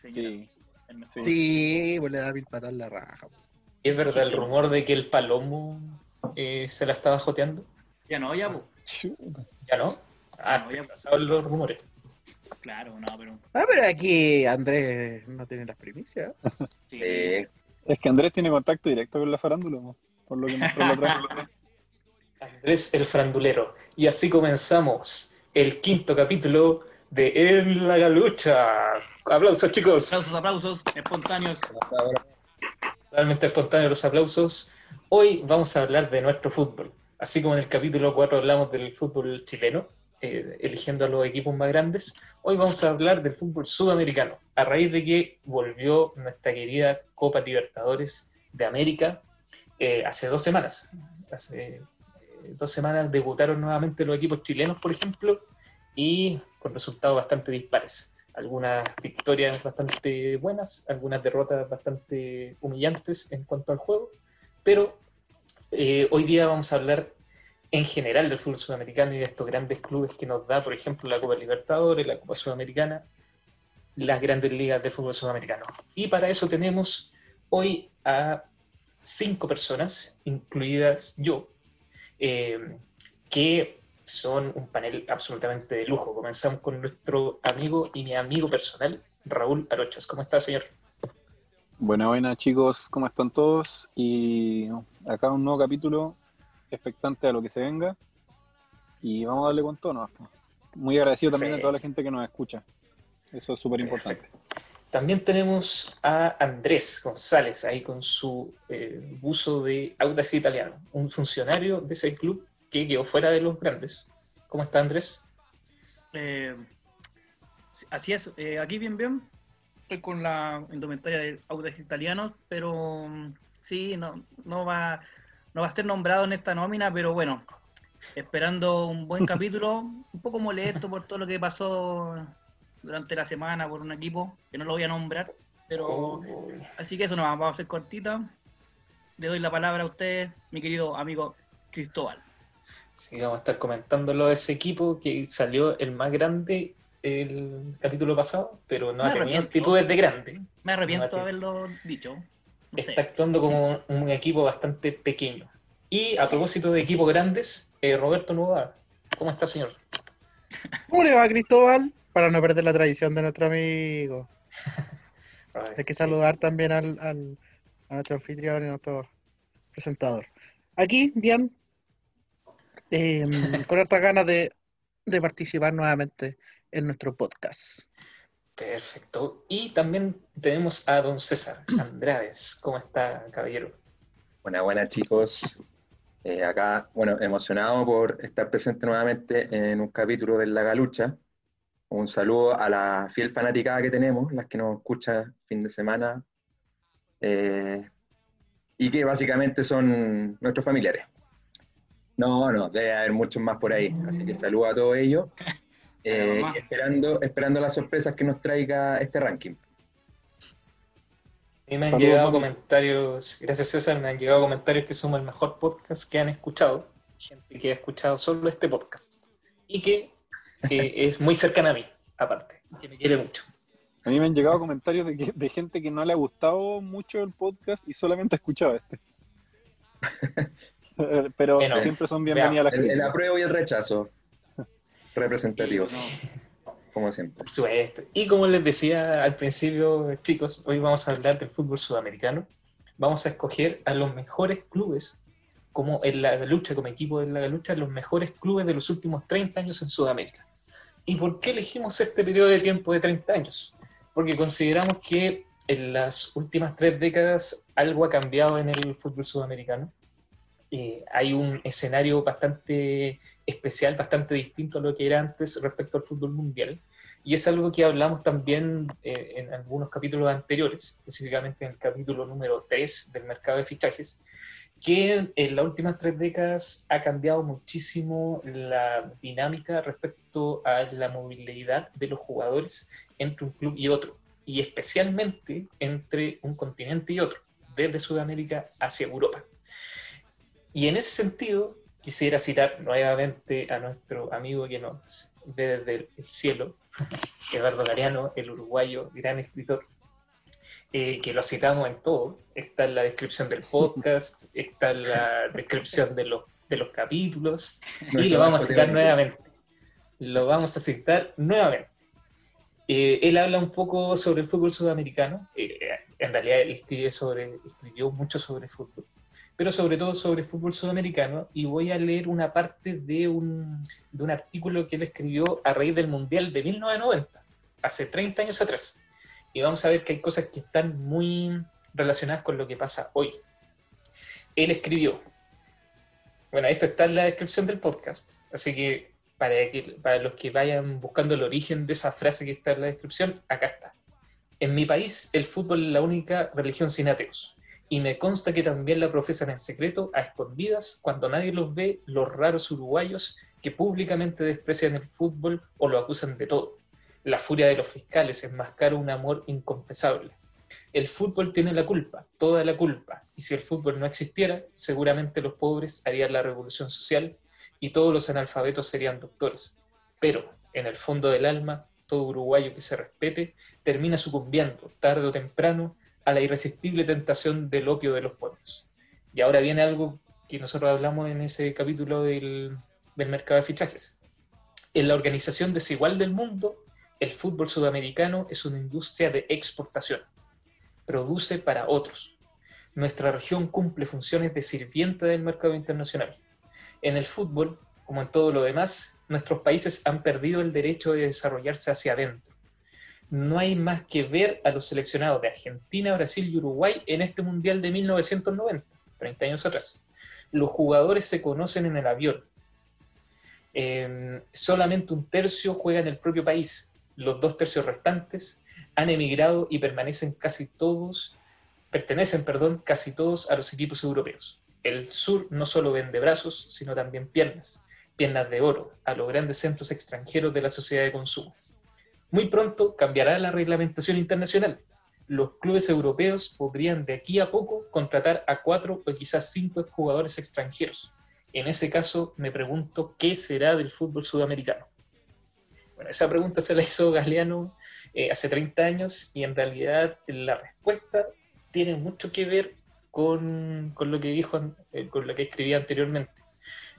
Señora. Sí. Mejor. Sí, pues le da mil patas en la raja. ¿Es verdad el rumor de que el Palomo eh, se la estaba joteando? Ya no, ya, po. ¿Ya no? Ah, No, ya- pasaban los rumores. Claro, no, pero. Ah, pero aquí Andrés no tiene las primicias. Sí. Eh, Es que Andrés tiene contacto directo con la farándula, ¿no? por lo que mostró la otra. Andrés el Frandulero. Y así comenzamos el quinto capítulo de En la Galucha. Aplausos, chicos. Aplausos, aplausos, espontáneos. Realmente espontáneos los aplausos. Hoy vamos a hablar de nuestro fútbol. Así como en el capítulo 4 hablamos del fútbol chileno, eh, eligiendo a los equipos más grandes, hoy vamos a hablar del fútbol sudamericano, a raíz de que volvió nuestra querida Copa Libertadores de América eh, hace dos semanas. Hace eh, dos semanas debutaron nuevamente los equipos chilenos, por ejemplo, y con resultados bastante dispares. Algunas victorias bastante buenas, algunas derrotas bastante humillantes en cuanto al juego, pero eh, hoy día vamos a hablar en general del fútbol sudamericano y de estos grandes clubes que nos da, por ejemplo, la Copa Libertadores, la Copa Sudamericana, las grandes ligas de fútbol sudamericano. Y para eso tenemos hoy a cinco personas, incluidas yo, eh, que son un panel absolutamente de lujo. Comenzamos con nuestro amigo y mi amigo personal, Raúl Arochas. ¿Cómo está, señor? Buena, buena chicos, ¿cómo están todos? Y acá un nuevo capítulo expectante a lo que se venga. Y vamos a darle con todo, ¿no? Muy agradecido también a toda la gente que nos escucha. Eso es súper importante. También tenemos a Andrés González ahí con su eh, buzo de Audax Italiano, un funcionario de ese club que quedó fuera de los grandes. ¿Cómo está Andrés? Eh, así es, eh, aquí bien, bien. Estoy con la indumentaria de Audax Italianos, pero mm, sí, no, no, va, no va a ser nombrado en esta nómina, pero bueno, esperando un buen capítulo, un poco molesto por todo lo que pasó durante la semana por un equipo, que no lo voy a nombrar, pero así que eso no vamos a hacer cortita. Le doy la palabra a usted, mi querido amigo Cristóbal. Sí, vamos a estar comentándolo de ese equipo que salió el más grande el capítulo pasado, pero no Me ha tenido actitudes de grande. Me arrepiento de haberlo dicho. No sé. Está actuando como un equipo bastante pequeño. Y a propósito de equipos grandes, eh, Roberto Nueva, ¿cómo está, señor? ¿Cómo le va, Cristóbal? Para no perder la tradición de nuestro amigo. Hay que Sí. saludar también al, al- a nuestro anfitrión y a nuestro presentador. Aquí, bien, em, con hartas ganas de, de participar nuevamente en nuestro podcast. Perfecto. Y también tenemos a don César Andrades. ¿Cómo está, caballero? buena, buena chicos. Eh, acá, bueno, emocionado por estar presente nuevamente en un capítulo de La Galucha. Un saludo a la fiel fanaticada que tenemos, las que nos escucha fin de semana, eh, y que básicamente son nuestros familiares. No, no, debe haber muchos más por ahí, así que saludo a todos ellos. Eh, y esperando, esperando las sorpresas que nos traiga este ranking. A mí me han Saludos, llegado mami. comentarios, gracias César, me han llegado comentarios que somos el mejor podcast que han escuchado. Gente que ha escuchado solo este podcast. Y que es muy cercana a mí, aparte, que me quiere mucho. A mí me han llegado comentarios de, que- de gente que no le ha gustado mucho el podcast y solamente ha escuchado este. Pero Bueno, siempre son bienvenidas las El, el críticas. apruebo y el rechazo. Representativos, No, como siempre. Por supuesto. Y como les decía al principio, chicos, hoy vamos a hablar del fútbol sudamericano. Vamos a escoger a los mejores clubes, como en la lucha, como equipo de la lucha, los mejores clubes de los últimos 30 años en Sudamérica. ¿Y por qué elegimos este periodo de tiempo de 30 años? Porque consideramos que en las últimas tres décadas algo ha cambiado en el fútbol sudamericano. Eh, hay un escenario bastante especial, bastante distinto a lo que era antes respecto al fútbol mundial. Y es algo que hablamos también eh, en algunos capítulos anteriores, específicamente en el capítulo número 3 del mercado de fichajes, que en las últimas tres décadas ha cambiado muchísimo la dinámica respecto a la movilidad de los jugadores entre un club y otro, y especialmente entre un continente y otro, desde Sudamérica hacia Europa. Y en ese sentido, quisiera citar nuevamente a nuestro amigo que nos ve desde el cielo, Eduardo Gariano, el uruguayo, gran escritor, eh, que lo citamos en todo. Está en la descripción del podcast, está en la descripción de los, de los capítulos, y lo vamos a citar nuevamente. Lo vamos a citar nuevamente. Eh, él habla un poco sobre el fútbol sudamericano. Eh, en realidad, él escribe sobre, escribió mucho sobre fútbol, pero sobre todo sobre fútbol sudamericano. Y voy a leer una parte de un, de un artículo que él escribió a raíz del Mundial de 1990, hace 30 años atrás y vamos a ver que hay cosas que están muy relacionadas con lo que pasa hoy. Él escribió, bueno, esto está en la descripción del podcast, así que para, que, para los que vayan buscando el origen de esa frase que está en la descripción, acá está. En mi país, el fútbol es la única religión sin ateos, y me consta que también la profesan en secreto, a escondidas, cuando nadie los ve, los raros uruguayos que públicamente desprecian el fútbol o lo acusan de todo la furia de los fiscales enmascara un amor inconfesable. El fútbol tiene la culpa, toda la culpa, y si el fútbol no existiera, seguramente los pobres harían la revolución social y todos los analfabetos serían doctores. Pero, en el fondo del alma, todo uruguayo que se respete termina sucumbiendo, tarde o temprano, a la irresistible tentación del opio de los pueblos. Y ahora viene algo que nosotros hablamos en ese capítulo del, del mercado de fichajes. En la organización desigual del mundo, el fútbol sudamericano es una industria de exportación. Produce para otros. Nuestra región cumple funciones de sirvienta del mercado internacional. En el fútbol, como en todo lo demás, nuestros países han perdido el derecho de desarrollarse hacia adentro. No hay más que ver a los seleccionados de Argentina, Brasil y Uruguay en este Mundial de 1990, 30 años atrás. Los jugadores se conocen en el avión. Eh, solamente un tercio juega en el propio país los dos tercios restantes han emigrado y permanecen casi todos, pertenecen, perdón, casi todos a los equipos europeos. El sur no solo vende brazos, sino también piernas, piernas de oro, a los grandes centros extranjeros de la sociedad de consumo. Muy pronto cambiará la reglamentación internacional. Los clubes europeos podrían de aquí a poco contratar a cuatro o quizás cinco jugadores extranjeros. En ese caso, me pregunto qué será del fútbol sudamericano. Bueno, esa pregunta se la hizo Galeano eh, hace 30 años y en realidad la respuesta tiene mucho que ver con, lo que dijo, eh, con lo que escribía anteriormente.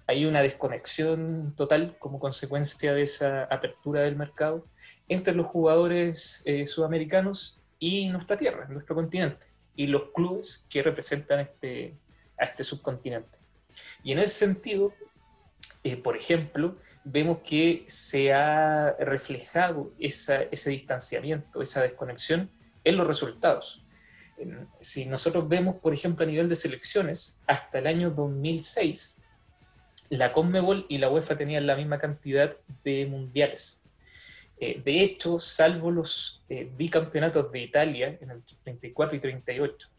Hay una desconexión total como consecuencia de esa apertura del mercado entre los jugadores eh, sudamericanos y nuestra tierra, nuestro continente, y los clubes que representan este, a este subcontinente. Y en ese sentido, por ejemplo, vemos que se ha reflejado ese distanciamiento, esa desconexión en los resultados. Si nosotros vemos, por ejemplo, a nivel de selecciones, hasta el año 2006, la Conmebol y la UEFA tenían la misma cantidad de mundiales. Eh, de hecho, salvo los eh, bicampeonatos de Italia en el 34 y 38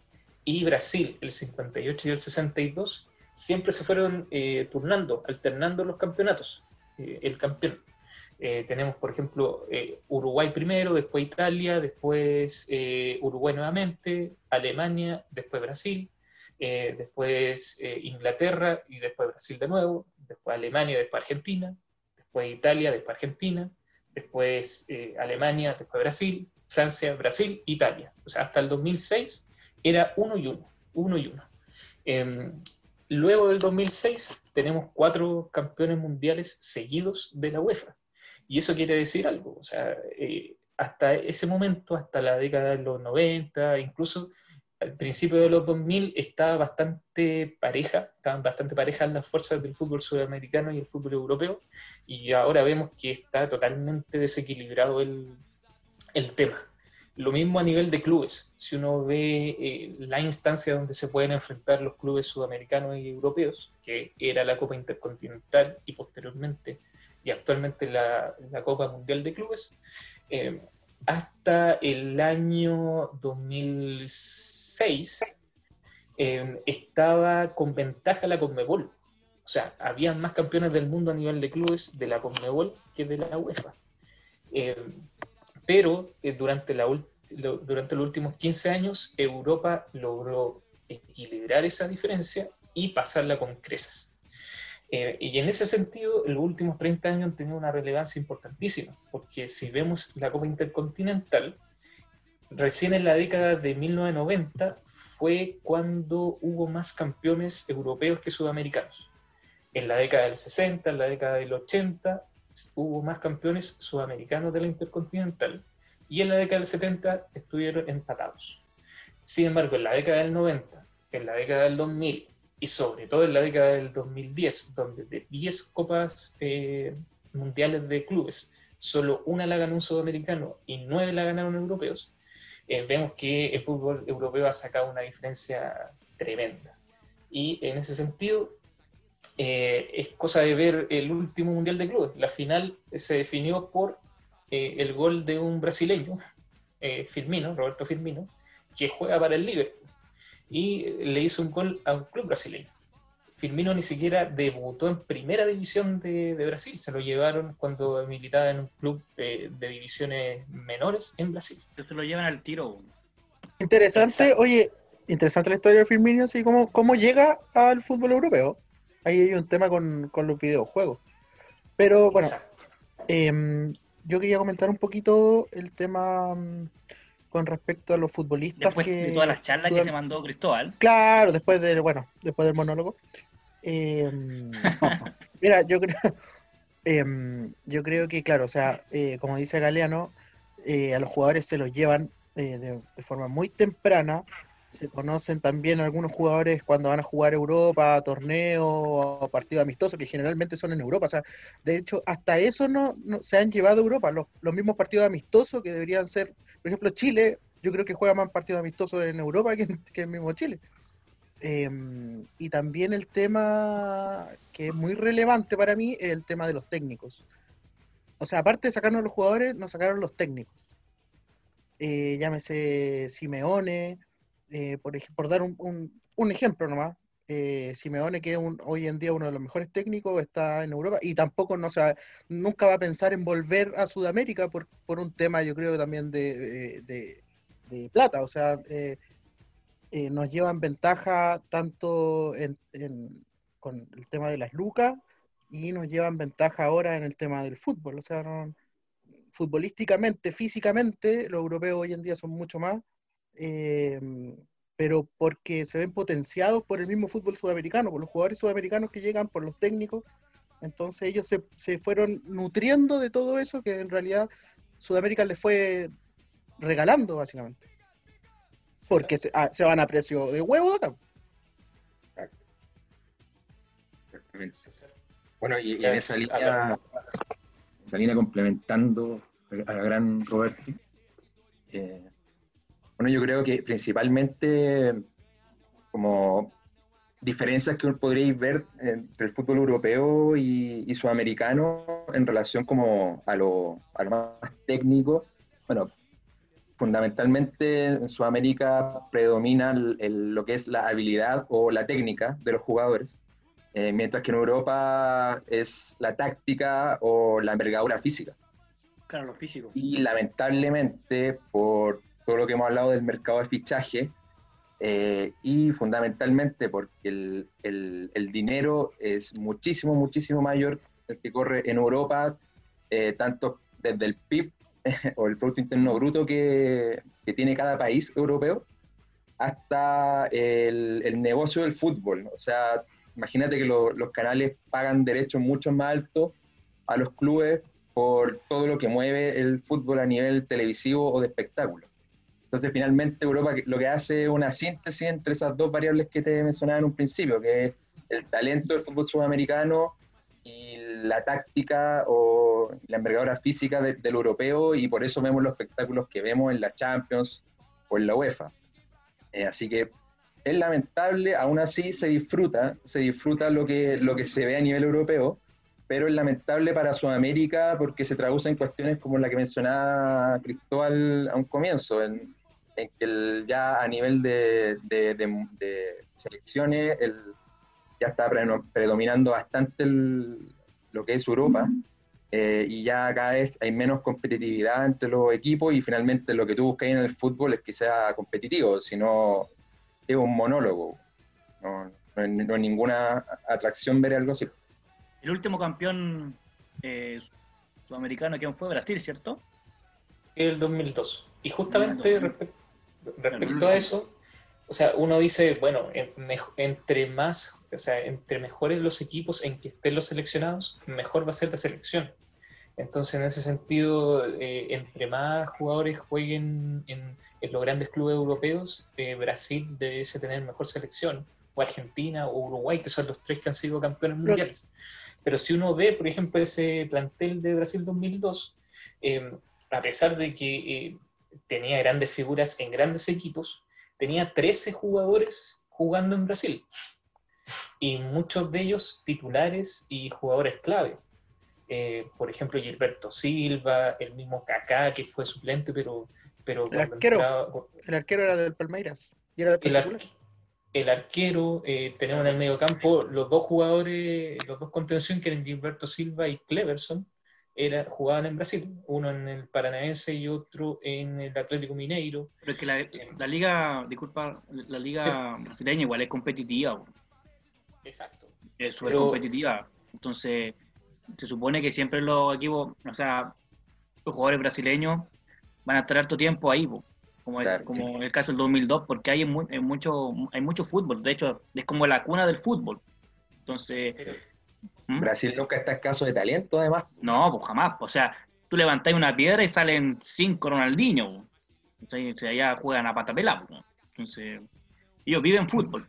y Brasil el 58 y el 62, siempre se fueron eh, turnando, alternando los campeonatos. El campeón. Tenemos, por ejemplo, Uruguay primero, después Italia, después Uruguay nuevamente, Alemania, después Brasil, después Inglaterra y después Brasil de nuevo, después Alemania, después Argentina, después Italia, después Argentina, después Alemania, después Brasil, Francia, Brasil, Italia. O sea, hasta el 2006 era uno y uno, uno y uno. Em, luego del 2006 tenemos cuatro campeones mundiales seguidos de la UEFA. Y eso quiere decir algo. O sea, eh, hasta ese momento, hasta la década de los 90, incluso al principio de los 2000, estaba bastante pareja, estaban bastante parejas las fuerzas del fútbol sudamericano y el fútbol europeo. Y ahora vemos que está totalmente desequilibrado el, el tema. Lo mismo a nivel de clubes. Si uno ve eh, la instancia donde se pueden enfrentar los clubes sudamericanos y europeos, que era la Copa Intercontinental y posteriormente y actualmente la, la Copa Mundial de Clubes, eh, hasta el año 2006 eh, estaba con ventaja la Conmebol. O sea, había más campeones del mundo a nivel de clubes de la Conmebol que de la UEFA. Eh, pero durante, la, durante los últimos 15 años, Europa logró equilibrar esa diferencia y pasarla con creces. Eh, y en ese sentido, los últimos 30 años han tenido una relevancia importantísima, porque si vemos la Copa Intercontinental, recién en la década de 1990 fue cuando hubo más campeones europeos que sudamericanos. En la década del 60, en la década del 80, hubo más campeones sudamericanos de la Intercontinental. Y en la década del 70 estuvieron empatados. Sin embargo, en la década del 90, en la década del 2000 y sobre todo en la década del 2010, donde de 10 copas eh, mundiales de clubes, solo una la ganó un sudamericano y nueve la ganaron europeos, eh, vemos que el fútbol europeo ha sacado una diferencia tremenda. Y en ese sentido, eh, es cosa de ver el último mundial de clubes. La final se definió por el gol de un brasileño, Firmino, Roberto Firmino, que juega para el Liverpool y le hizo un gol a un club brasileño. Firmino ni siquiera debutó en primera división de, Brasil, se lo llevaron cuando militaba en un club de, divisiones menores en Brasil. Se lo llevan al tiro. Interesante, oye, interesante la historia de Firmino, así como cómo llega al fútbol europeo. Ahí hay un tema con, los videojuegos. Pero bueno, em, yo quería comentar un poquito el tema mm, con respecto a los futbolistas después que... de todas las charlas que se mandó Cristóbal. Claro, después del, bueno, después del monólogo. Em, mira, yo creo, em, yo creo que, claro, o sea, eh, como dice Galeano, eh, a los jugadores se los llevan eh, de, forma muy temprana. Se conocen también algunos jugadores cuando van a jugar Europa, torneos o partidos amistosos, que generalmente son en Europa. O sea, de hecho, hasta eso no, se han llevado a Europa. Los, los mismos partidos amistosos que deberían ser por ejemplo, Chile, yo creo que juega más partidos amistosos en Europa que, que el mismo Chile. Em, y también el tema que es muy relevante para mí es el tema de los técnicos. O sea, aparte de sacarnos los jugadores, nos sacaron los técnicos. Eh, llámese Simeone, eh, por, por dar un, un, ejemplo nomás. Eh, Simeone, que es hoy en día uno de los mejores técnicos, está en Europa y tampoco no sea, nunca va a pensar en volver a Sudamérica por, por un tema, yo creo, también de, de, plata. O sea, eh, eh, nos llevan ventaja tanto en, con el tema de las lucas y nos llevan ventaja ahora en el tema del fútbol. O sea, futbolísticamente, físicamente, los europeos hoy en día son mucho más pero porque se ven potenciados por el mismo fútbol sudamericano, por los jugadores sudamericanos que llegan, por los técnicos. Entonces ellos se, se fueron nutriendo de todo eso que en realidad Sudamérica les fue regalando, básicamente. Porque se, ah, se, van a precio de huevo acá. Exactamente. Bueno, y, en esa línea, esa línea complementando a la gran Roberto, eh, bueno, yo creo que principalmente como diferencias que podríais ver entre el fútbol europeo y, sudamericano en relación como a lo, más técnico. Bueno, fundamentalmente en Sudamérica predomina lo que es la habilidad o la técnica de los jugadores, eh, mientras que en Europa es la táctica o la envergadura física. Claro, lo físico. Y lamentablemente, por todo lo que hemos hablado del mercado de fichaje eh, y fundamentalmente porque el, el, dinero es muchísimo, muchísimo mayor el que corre en Europa, eh, tanto desde el PIB o el Producto Interno Bruto que, que tiene cada país europeo, hasta el, el, negocio del fútbol. O sea, imagínate que los canales pagan derechos mucho más altos a los clubes por todo lo que mueve el fútbol a nivel televisivo o de espectáculo. Entonces, finalmente, Europa lo que hace es una síntesis entre esas dos variables que te mencionaba en un principio, que es el talento del fútbol sudamericano y la táctica o la envergadura física de- del europeo y por eso vemos los espectáculos que vemos en la Champions o en la UEFA. Eh, así que es lamentable, aún así se disfruta, se disfruta lo que, lo que se ve a nivel europeo, pero es lamentable para Sudamérica porque se traduce en cuestiones como la que mencionaba Cristóbal a un comienzo, en, en que el- ya a nivel de, de- de- de selecciones el- ya está pre- predominando bastante el- lo que es Europa. eh, y ya cada vez hay menos competitividad entre los equipos y finalmente lo que tú buscas en el fútbol es que sea competitivo, si no es un monólogo. No, no, es- no es ninguna atracción ver algo así. El último campeón eh, sudamericano, ¿quién fue? Brasil, ¿cierto? el 2002. Y justamente 2002. respe- respecto a eso, o sea, uno dice, bueno, en- entre más, o sea, entre mejores los equipos en que estén los seleccionados, mejor va a ser la selección. Entonces, en ese sentido, eh, entre más jugadores jueguen en, en los grandes clubes europeos, eh, Brasil debe tener mejor selección, o Argentina o Uruguay, que son los tres que han sido campeones mundiales. Pero si uno ve, por ejemplo, ese plantel de Brasil 2002, eh, a pesar de que eh, tenía grandes figuras en grandes equipos, tenía 13 jugadores jugando en Brasil. Y muchos de ellos titulares y jugadores clave. Eh, por ejemplo, Gilberto Silva, el mismo Kaká, que fue suplente, pero, pero El arquero. entraba- El arquero era del Palmeiras. Y era del el arquero, eh, tenemos en el medio campo los dos jugadores, los dos contención que eran Gilberto Silva y Cleverson, era, jugaban en Brasil, uno en el Paranaense y otro en el Atlético Mineiro. Pero es que la, la liga, disculpa, la liga brasileña igual es competitiva. Exacto. es súper competitiva. Entonces, se supone que siempre los equipos, o sea, los jugadores brasileños van a estar harto tiempo ahí, como, es- Claro. como en el caso del 2002, porque hay, mu- hay mucho, hay mucho fútbol. De hecho, es como la cuna del fútbol. Entonces, ¿Mm? Brasil nunca está escaso de talento, además. No, pues jamás. O sea, tú levantáis una piedra y salen cinco Ronaldinho. Entonces, sea, allá juegan a patapela. po. Entonces, ellos viven fútbol.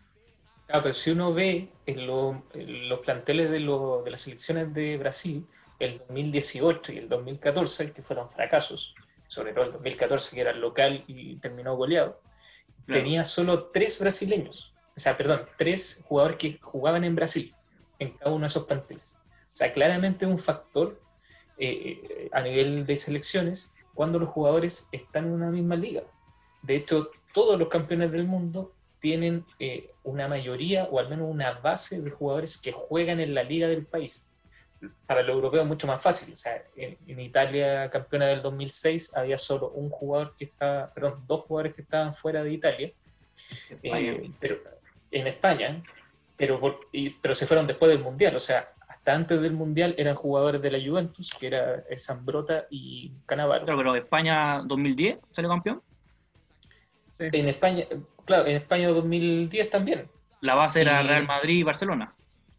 Ah, pero si uno ve en, lo- en los planteles de, lo- de las selecciones de Brasil, el 2018 y el 2014, que fueron fracasos, sobre todo el 2014 que era local y terminó goleado, Claro. tenía solo tres brasileños, o sea, perdón, tres jugadores que jugaban en Brasil, en cada uno de esos planteles. O sea, claramente un factor eh, a nivel de selecciones cuando los jugadores están en una misma liga. De hecho, todos los campeones del mundo tienen eh, una mayoría o al menos una base de jugadores que juegan en la liga del país. Para los europeos es mucho más fácil. O sea, en, en Italia, campeona del 2006, había solo un jugador que estaba, perdón, dos jugadores que estaban fuera de Italia. Eh, pero en España, pero, por- y- pero se fueron después del Mundial. O sea, hasta antes del Mundial eran jugadores de la Juventus, que era Zambrota y Cannavaro. Claro, pero España 2010 salió campeón. En España, claro, en España 2010 también. La base era Y- Real Madrid y Barcelona.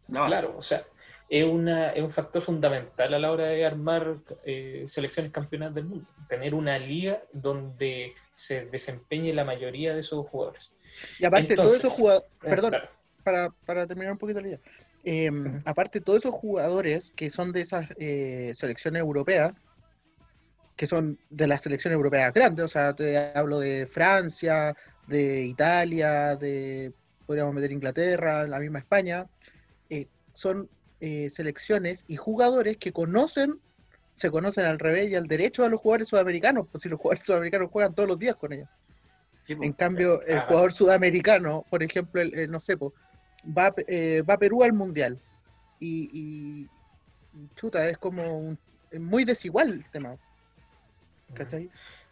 La base. Claro, o sea, es, una, es un factor fundamental a la hora de armar eh, selecciones campeonas del mundo. Tener una liga donde se desempeñe la mayoría de esos jugadores. Y aparte, Entonces, todos esos jugadores. Eh, Perdón, claro. Para, para terminar un poquito la idea. Eh, Aparte, todos esos jugadores que son de esas eh, selecciones europeas, que son de las selecciones europeas grandes, o sea, te hablo de Francia, de Italia, de, podríamos meter Inglaterra, la misma España, eh, son eh, selecciones y jugadores que conocen, se conocen al revés y al derecho a los jugadores sudamericanos, pues si los jugadores sudamericanos juegan todos los días con ellos. Sí, pues. En cambio, el Ajá. jugador sudamericano, por ejemplo, el, el, no sé, po, va, eh, va Perú al Mundial. Y, y- chuta, es como un- es muy desigual el tema. ¿cachai?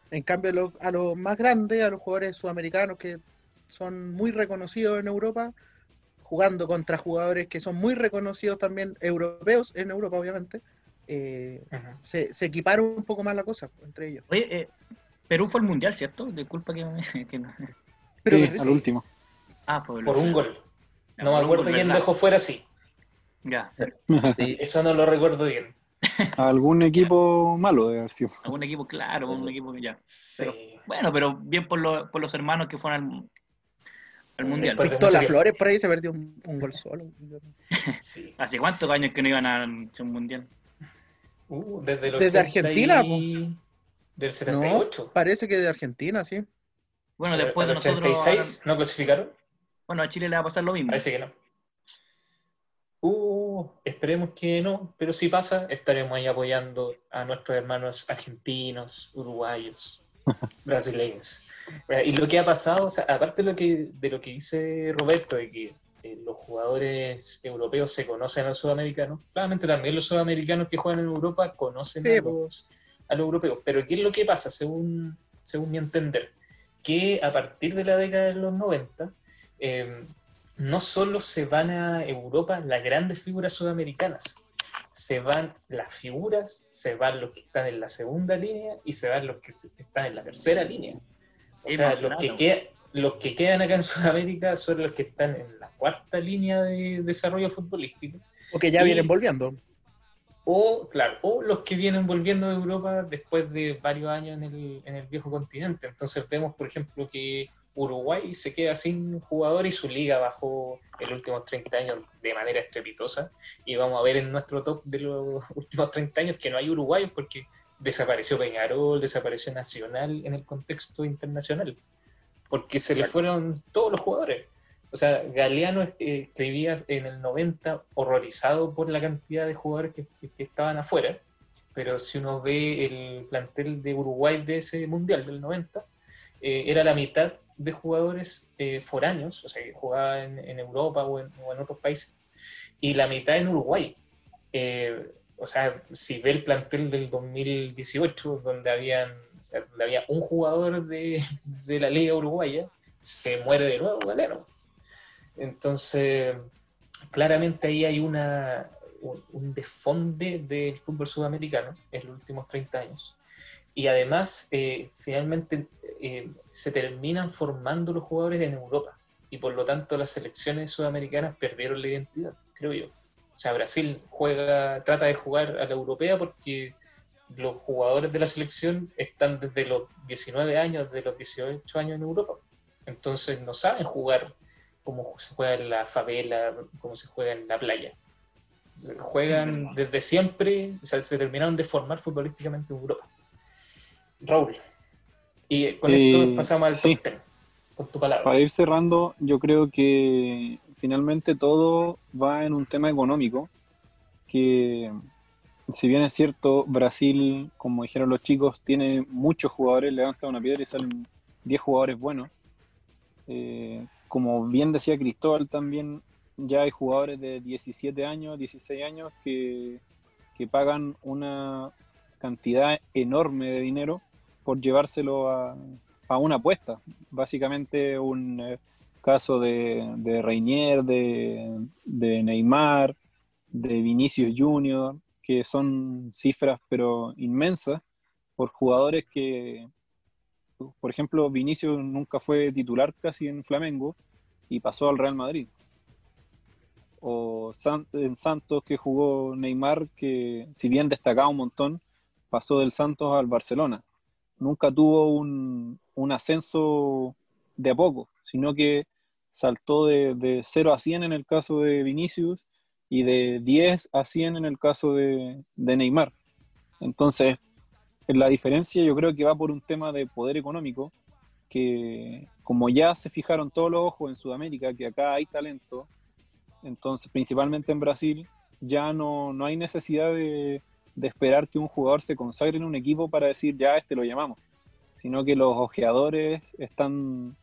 En cambio, lo- a los más grandes, a los jugadores sudamericanos que son muy reconocidos en Europa, jugando contra jugadores que son muy reconocidos también europeos en Europa, obviamente, eh, se, se equipara un poco más la cosa pues, entre ellos. Oye, eh, Perú fue al mundial, ¿cierto? Disculpa que, me- que no- Pero Sí, al último. Ah, por, Por un gol. No me acuerdo quién ¿verdad? dejó fuera, sí. Ya, Sí, Eso no lo recuerdo bien. Algún equipo malo de haber sido. algún equipo, claro, un equipo que ya. Sí. Bueno, pero bien por, lo- por los hermanos que fueron al, al mundial. De Pistola mucho tiempo. Flores por ahí se perdió un, un gol solo. Sí. ¿Hace cuántos años que no iban a un mundial? Uh, desde el Desde 80 Argentina, y- Del No, 78. parece que de Argentina, sí. Bueno, después de nosotros. 86 no clasificaron. Bueno, a Chile le va a pasar lo mismo. Parece que no. Uh, esperemos que no, pero si pasa, estaremos ahí apoyando a nuestros hermanos argentinos, uruguayos, brasileños. Y lo que ha pasado, o sea, aparte de lo que, de lo que dice Roberto, de que eh, los jugadores europeos se conocen a los sudamericanos, claramente también los sudamericanos que juegan en Europa conocen Sí, a, los, a los europeos. Pero ¿qué es lo que pasa, según, según mi entender? Que a partir de la década de los 90, eh, no solo se van a Europa las grandes figuras sudamericanas, se van las figuras, se van los que están en la segunda línea y se van los que están en la tercera línea. O Es sea, los que, barato. queda- los que quedan acá en Sudamérica son los que están en la cuarta línea de desarrollo futbolístico. Porque ya Y- vienen volviendo. O, claro, o los que vienen volviendo de Europa después de varios años en el, en el viejo continente. Entonces vemos, por ejemplo, que Uruguay se queda sin jugador y su liga bajó en los últimos 30 años de manera estrepitosa. Y vamos a ver en nuestro top de los últimos 30 años que no hay uruguayos porque desapareció Peñarol, desapareció Nacional en el contexto internacional. Porque se le fueron todos los jugadores. O sea, Galeano eh, escribía en el 90 horrorizado por la cantidad de jugadores que, que- que estaban afuera, pero si uno ve el plantel de Uruguay de ese mundial del 90, eh, era la mitad de jugadores eh, foráneos, o sea, que jugaban en, Europa o en, o en otros países, y la mitad en Uruguay. Eh, o sea, si ve el plantel del 2018, donde, había un jugador de, la Liga Uruguaya, se muere de nuevo Galeno. Entonces, claramente ahí hay una, un, un del fútbol sudamericano en los últimos 30 años. Y además, eh, finalmente eh, se terminan formando los jugadores en Europa. Y por lo tanto, las selecciones sudamericanas perdieron la identidad, creo yo. O sea, Brasil juega, trata de jugar a la europea porque los jugadores de la selección están desde los 19 años, desde los 18 años en Europa. Entonces no saben jugar como se juega en la favela, como se juega en la playa. Juegan desde siempre, o sea, se terminaron de formar futbolísticamente en Europa. Raúl, y con Eh, esto pasamos al sí. top 10, con tu palabra. Para ir cerrando, yo creo que finalmente todo va en un tema económico, que si bien es cierto, Brasil, como dijeron los chicos, tiene muchos jugadores, levanta una piedra y salen 10 jugadores buenos. Eh, como bien decía Cristóbal también, ya hay jugadores de 17 años, 16 años que, que pagan una cantidad enorme de dinero por llevárselo a, a una apuesta. Básicamente un eh, caso de, de Reinier, de, de Neymar, de Vinicius Junior, que son cifras pero inmensas por jugadores que, por ejemplo, Vinicius nunca fue titular casi en Flamengo y pasó al Real Madrid. O en Santos que jugó Neymar, que si bien destacaba un montón, pasó del Santos al Barcelona. Nunca tuvo un, un ascenso de a poco, sino que saltó de, de 0 a 100 en el caso de Vinicius y de 10 a 100 en el caso de, de Neymar. Entonces, la diferencia yo creo que va por un tema de poder económico, que como ya se fijaron todos los ojos en Sudamérica, que acá hay talento, entonces principalmente en Brasil, ya no, no hay necesidad de, de esperar que un jugador se consagre en un equipo para decir ya este lo llamamos, sino que los ojeadores están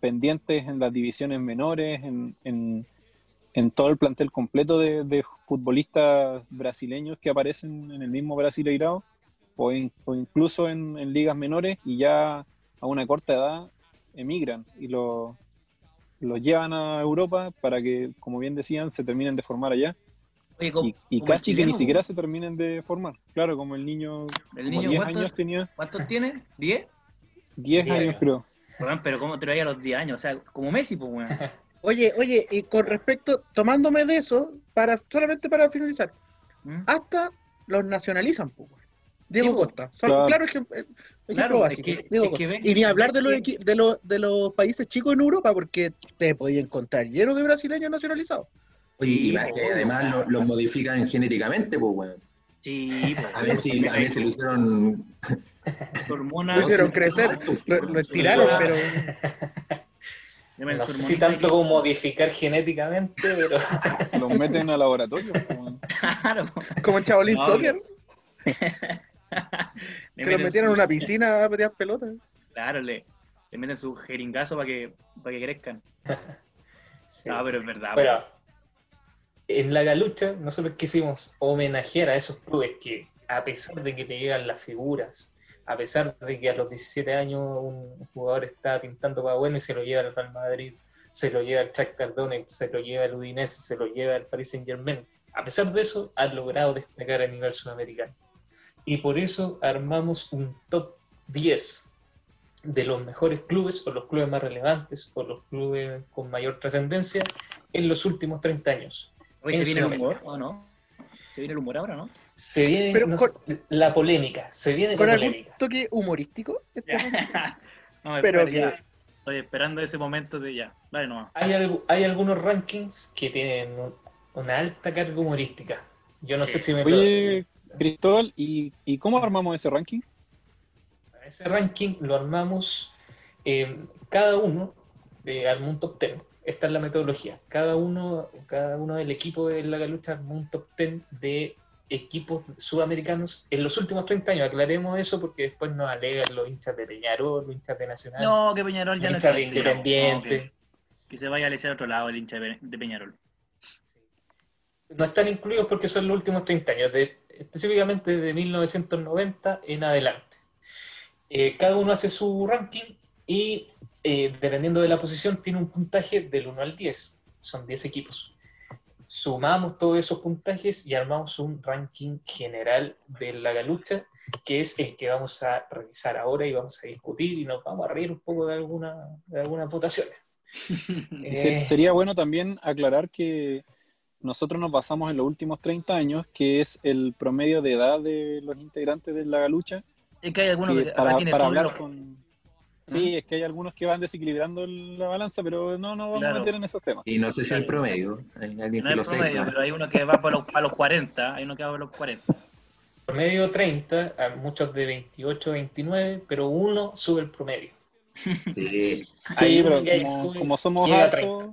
pendientes en las divisiones menores, en, en, todo el plantel completo de, futbolistas brasileños que aparecen en el mismo Brasileirao o, in- o incluso en, ligas menores y ya a una corta edad emigran y lo, lo llevan a Europa para que, como bien decían, se terminen de formar allá Oye, como- y, y como el casi que ni siquiera se terminen de formar. Claro, como el niño, ¿El como niño 10 cuánto- años tenía, ¿Cuántos tiene? ¿10? 10 Diez años años. creo. Pero ¿cómo te lo a los 10 años? O sea, como Messi, pues, weón. Oye, oye, y con respecto, tomándome de eso, para solamente para finalizar, ¿Mm? hasta los nacionalizan, pues. Diego Sí. Costa. Son, Claro. claro, ejem- eh, ejemplo Claro, es básico. que- Diego es que Costa. ven- y ni hablar de los, de, los, de los países chicos en Europa, porque te podías encontrar lleno de brasileños nacionalizados. Y más o además sea. lo- los modifican genéticamente, pues, weón. Sí, po. A ver si, a ver si lo hicieron. Su hormona- Lo hicieron crecer, lo, lo estiraron, pero No sé si tanto como modificar genéticamente, pero Los meten a laboratorio. como- Claro. como en Chabolín No, Soccer, Le que los metieron en una piscina a petear pelotas. Claro, le, le meten su jeringazo para que, para que crezcan. sí. No, pero es verdad. Bueno, en la galucha nosotros quisimos homenajear a esos clubes que, a pesar de que te llegan las figuras, a pesar de que a los 17 años un jugador está pintando para bueno y se lo lleva al Real Madrid, se lo lleva al Shakhtar Donetsk, se lo lleva al Udinese, se lo lleva al Paris Saint Germain, a pesar de eso han logrado destacar a nivel sudamericano. Y por eso armamos un top 10 de los mejores clubes o los clubes más relevantes o los clubes con mayor trascendencia en los últimos 30 años. Hoy se en viene el humor, ¿o no? ¿Se viene el humor ahora, no? Se viene Pero no con- sé, la polémica, se viene Con la algún polémica. toque humorístico. este no, Pero espera, que- ya. Estoy esperando ese momento de ya. Dale nomás. Hay, hay algunos rankings que tienen un- una alta carga humorística. Yo no sé si me Oye, Cristóbal, ¿y, ¿y cómo armamos ese ranking? Ese ranking lo armamos eh, cada uno de armó un top 10. Esta es la metodología. Cada uno, cada uno del equipo de la galucha armó un top 10 de equipos sudamericanos en los últimos 30 años. Aclaremos eso porque después nos alegan los hinchas de Peñarol, los hinchas de Nacional, No, que Peñarol los ya no hinchas de existe. ya. Independiente. No, que, que se vaya a leer a otro lado el hincha de de Peñarol. no están incluidos porque son los últimos 30 años, de- específicamente de 1990 en adelante. Eh, cada uno hace su ranking y eh, dependiendo de la posición tiene un puntaje del 1 al 10. Son 10 equipos. Sumamos todos esos puntajes y armamos un ranking general de la galucha, que es el que vamos a revisar ahora y vamos a discutir y nos vamos a reír un poco de, alguna, de algunas votaciones. Eh, sería bueno también aclarar que nosotros nos basamos en los últimos 30 años, que es el promedio de edad de los integrantes de la lucha. Es que hay algunos que que para, ahora tienen para hablar con... Sí, es que hay algunos que van desequilibrando la balanza, pero no nos vamos Claro. a meter en esos temas. Y no sé si el promedio. Hay alguien No que lo promedio, sepa. pero hay uno que va para los, para los 40. Hay uno que va para los 40. promedio 30, a muchos de 28, 29, pero uno sube el promedio. Sí. Hay Sí, pero como, somos llega a hartos,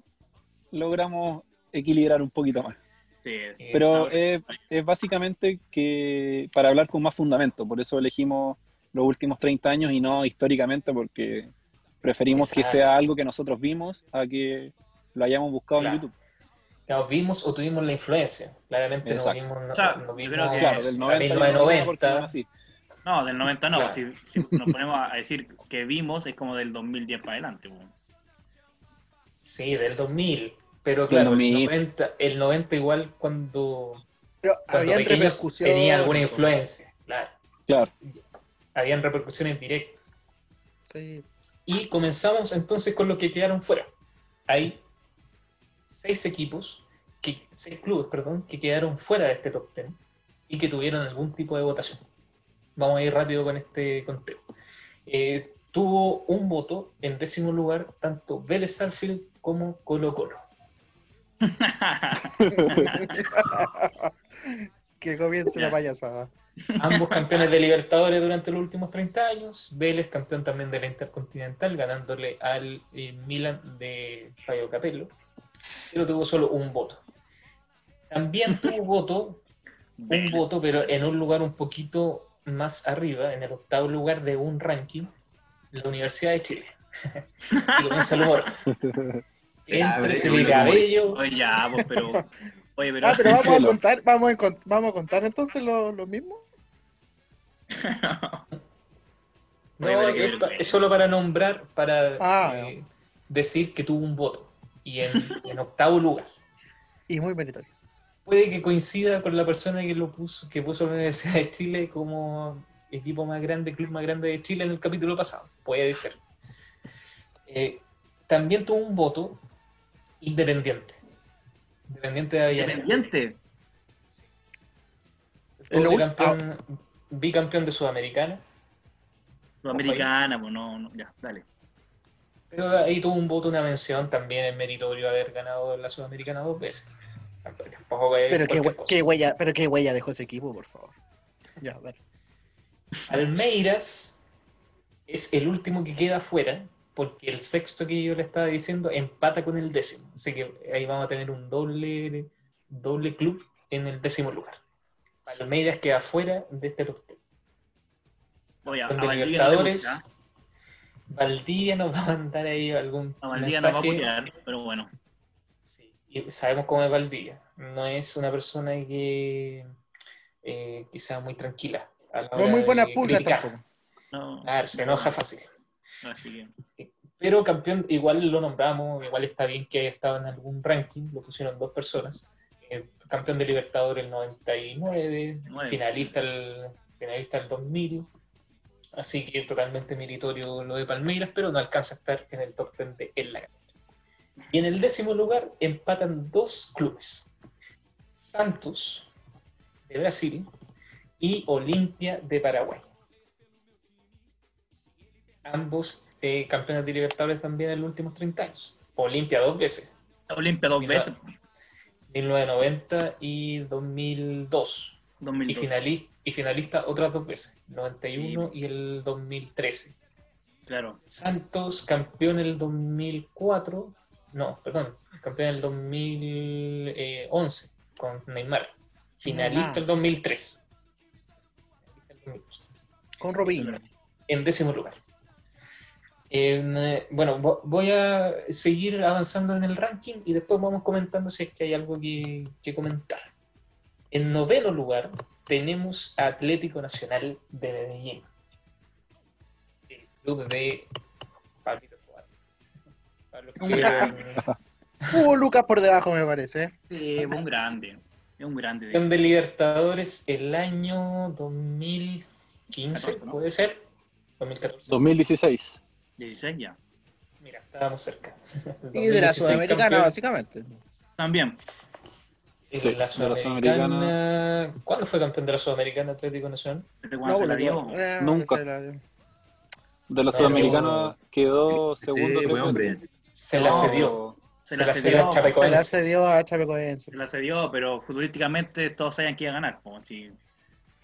logramos equilibrar un poquito más. Sí. Pero es, es básicamente que para hablar con más fundamento, por eso elegimos los últimos 30 años y no históricamente, porque preferimos que Exacto. sea algo que nosotros vimos a que lo hayamos buscado Claro. en YouTube. Claro, vimos o tuvimos la influencia. Claramente no Exacto. vimos, no, O sea, no vimos que- Claro, del a 90 y 1990. porque aún así. No, del 90 no. Claro. Si, si nos ponemos a decir que vimos, es como del 2010 para adelante. po. Sí, del 2000. Pero claro, 2000. El, 90, el 90 igual cuando, Pero cuando habían pequeños tenía alguna influencia. Claro. Claro. Habían repercusiones directas. Sí. Y comenzamos entonces con lo que quedaron fuera. Hay seis equipos, que, seis clubes, perdón, que quedaron fuera de este top 10 y que tuvieron algún tipo de votación. Vamos a ir rápido con este conteo. Eh, tuvo un voto en décimo lugar tanto Vélez Sarfield como Colo Colo. que comience la payasada. Ambos campeones de Libertadores durante los últimos 30 años. Vélez campeón también de la Intercontinental, ganándole al eh, Milan de Fabio Capello. Pero tuvo solo un voto. También tuvo voto, un voto, pero en un lugar un poquito más arriba, en el octavo lugar de un ranking, la Universidad de Chile. y comienza el humor. Ya, Entre el cabello. Oye, ya, pues, pero. Oye, pero. Ah, pero vamos a contar, vamos a, vamos a contar entonces lo, lo mismo. No, es, que- pa- es solo para nombrar, para Ah, eh, decir que tuvo un voto. Y en, en octavo lugar. Y muy meritorio. Puede que coincida con la persona que lo puso, que puso la Universidad de Chile como equipo más grande, club más grande de Chile en el capítulo pasado. Puede ser. Eh, también tuvo un voto independiente. Independiente de Avellaneda. Independiente. Ul- campeón bicampeón de Sudamericana. Sudamericana, pues no, no, ya, dale. Pero ahí tuvo un voto, una mención, también es meritorio haber ganado la Sudamericana dos veces. Tampoco es Pero qué, huella, pero qué huella dejó ese equipo, por favor. Ya, dale. Palmeiras es el último que queda afuera, porque el sexto que yo le estaba diciendo empata con el décimo. Así que ahí vamos a tener un doble, doble club en el décimo lugar. Palmeiras queda afuera de este top 10. Oye, a, a de Valdivia no le Libertadores, ¿eh? Valdivia nos va a mandar ahí algún A Valdivia no va a mensaje. putear, pero bueno. Sí, y sabemos cómo es Valdivia. No es una persona que eh, quizá muy tranquila. A la No hora muy buena pulga tampoco. No, se enoja fácil. Así que, Pero campeón, igual lo nombramos, igual está bien que haya estado en algún ranking, lo pusieron dos personas. Eh, campeón de Libertadores el 99, Nueve. finalista el, finalista el 2000. Así que totalmente meritorio lo de Palmeiras, pero no alcanza a estar en el top 10 de El Lagarto. Y en el décimo lugar empatan dos clubes: Santos de Brasil y Olimpia de Paraguay. Ambos eh, campeones de Libertadores también en los últimos 30 años. Olimpia dos veces, Olimpia dos veces, 1990 y 2002. Y, 2002. finali- y finalista otras dos veces, 91 y el 2013. Claro. Santos campeón el 2004, no, perdón, campeón el 2011 con Neymar. Finalista Ah. el 2003. Finalista el 2003. Con Robinho. en décimo lugar. Eh, bueno, vo- voy a seguir avanzando en el ranking y después vamos comentando si es que hay algo que, que comentar. En noveno lugar tenemos a Atlético Nacional de Medellín. El club de Pablito Escobar. Pablo Escobar, Uh, Lucas por debajo, me parece. Sí, un grande. Es un grande. campeón de Libertadores el año 2015, 14, ¿no? puede ser. 2014. 2016. 16 ya. Mira, estábamos cerca. Y de la 2016 Sudamericana, campeón. básicamente. También. Y Sí, de la de la Sudamericana. ¿Cuándo fue campeón de la Sudamericana Atlético Nacional? Desde cuando se la dio. eh, Nunca. se la- De la Pero- Sudamericana quedó Sí, segundo buen veces. hombre. Se la cedió. Se Se la cedió. a Se la Chapecoense. cedió a Chapecoense. Se la cedió, pero futurísticamente todos sabían que iba a ganar. Como si,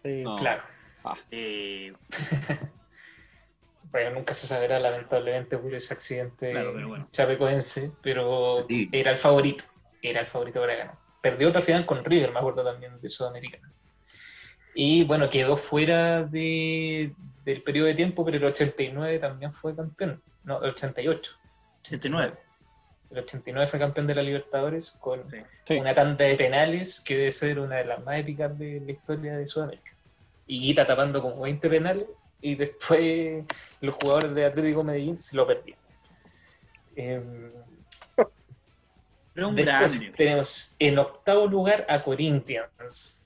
Sí. No. Claro. eh, Bueno, nunca se saberá, lamentablemente, por ese accidente Claro, pero bueno. chapecoense, pero Sí. era el favorito. Era el favorito para ganar. Perdió otra final con River, me acuerdo también, de Sudamericana. Y bueno, quedó fuera de, del periodo de tiempo, pero el 89 también fue campeón. No, el 88. 89. El 89 fue campeón de la Libertadores con Sí. Sí. una tanda de penales que debe ser una de las más épicas de la historia de Sudamérica. Y Guita tapando como 20 penales y después los jugadores de Atlético Medellín se lo perdieron. Eh, Pero un después grande. tenemos en octavo lugar a Corinthians.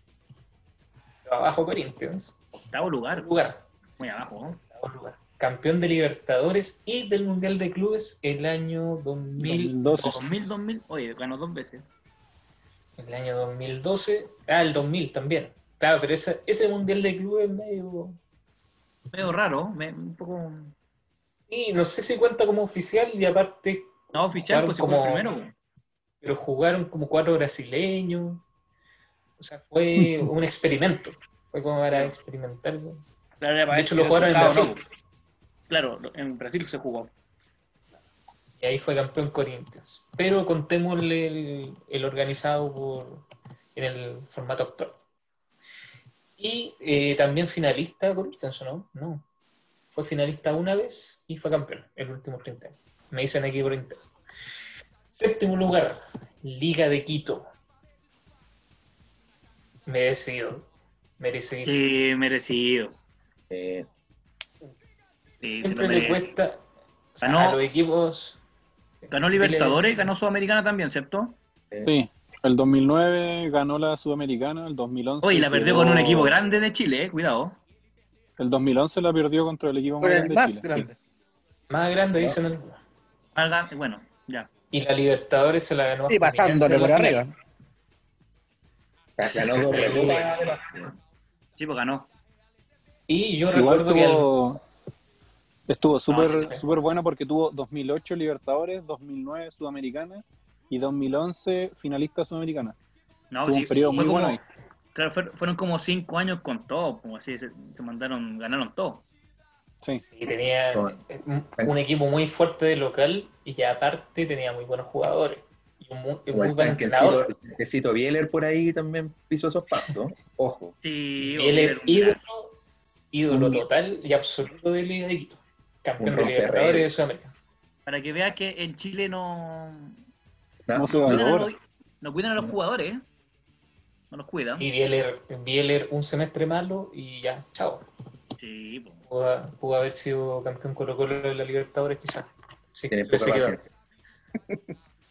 Abajo Corinthians. Octavo lugar. Lugar. Muy abajo. ¿no? octavo lugar. Campeón de Libertadores y del Mundial de Clubes el año 2012. 2000, 2000. Oye, ganó dos veces. El año 2012. Ah, el 2000 también. Claro, pero ese, ese Mundial de Clubes medio... Medio raro. me- un poco. Sí, no sé si cuenta como oficial y aparte, No oficial, pues Como- primero. pero jugaron como cuatro brasileños. O sea, fue un experimento. Fue como para experimentar. De hecho, lo jugaron en Brasil. no. Claro, en Brasil se jugó. Y ahí fue campeón Corinthians. Pero contémosle el, el organizado por, en el formato actual. Y eh, también finalista Corinthians, ¿o ¿no? No. Fue finalista una vez y fue campeón últimos 30 años. Me dicen aquí por internet. Séptimo lugar, Liga de Quito. Merecido. Merecidísimo. Sí, merecido. Eh, Sí, lo Siempre le cuesta o sea, Ganó- a los equipos. Ganó Libertadores, ganó Sudamericana también, ¿cierto? Sí. El 2009 ganó la Sudamericana, el 2011. Oye, la quedó- perdió con un equipo grande de Chile, eh, cuidado. El 2011 la perdió contra el equipo más el grande de más Chile. grande. Más grande, dicen. Más grande, Bueno, ya. Y la Libertadores se la ganó. Y pasándole en la por arriba. ganó. Sí, pues ganó. Y yo Igual recuerdo que estuvo, estuvo súper sí. súper bueno porque tuvo 2008 Libertadores, 2009 Sudamericana y 2011 finalista Sudamericana. No, sí, un periodo muy como- bueno ahí. Claro, fueron, como cinco años con todo, como así, se, se mandaron, ganaron todo. Sí. y tenía Bueno. un, equipo muy fuerte de local y que aparte tenía muy buenos jugadores. Y un muy, un muy buen entrenador. tanquecito Bieler por ahí también pisó esos pastos. Ojo. Sí, un ídolo, ídolo total y absoluto de Liga de Quito. Campeón de Libertadores de. Sudamérica. Para que veas que en Chile no, No se cuidan a valora. los, no cuidan a los No. jugadores, ¿eh? no los cuidan. Y Bieler, Bieler un semestre malo y ya, chao. Sí, po. Pudo, pudo haber sido campeón Colo Colo de la Libertadores quizás. Sí, Tiene paciencia.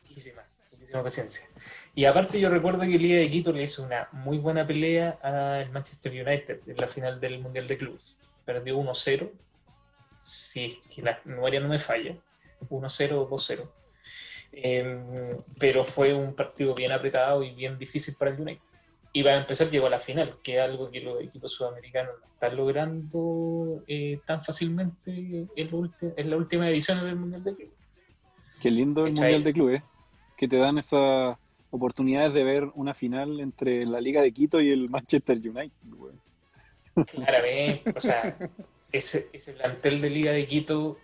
Poquísima, poquísima paciencia. Y aparte yo recuerdo que Liga de Quito le hizo una muy buena pelea al Manchester United en la final del Mundial de Clubes. Perdió 1-0, si es que la memoria no me falla, 1-0 o 2-0. Eh, pero fue un partido bien apretado y bien difícil para el United. Y para empezar llegó a la final, que es algo que los equipos sudamericanos no están logrando eh, tan fácilmente en, en la última edición del Mundial de Clubes. Qué lindo el. Mundial de Clubes, que te dan esas oportunidades de ver una final entre la Liga de Quito y el Manchester United. güey. Claramente, o sea, ese, ese plantel de Liga de Quito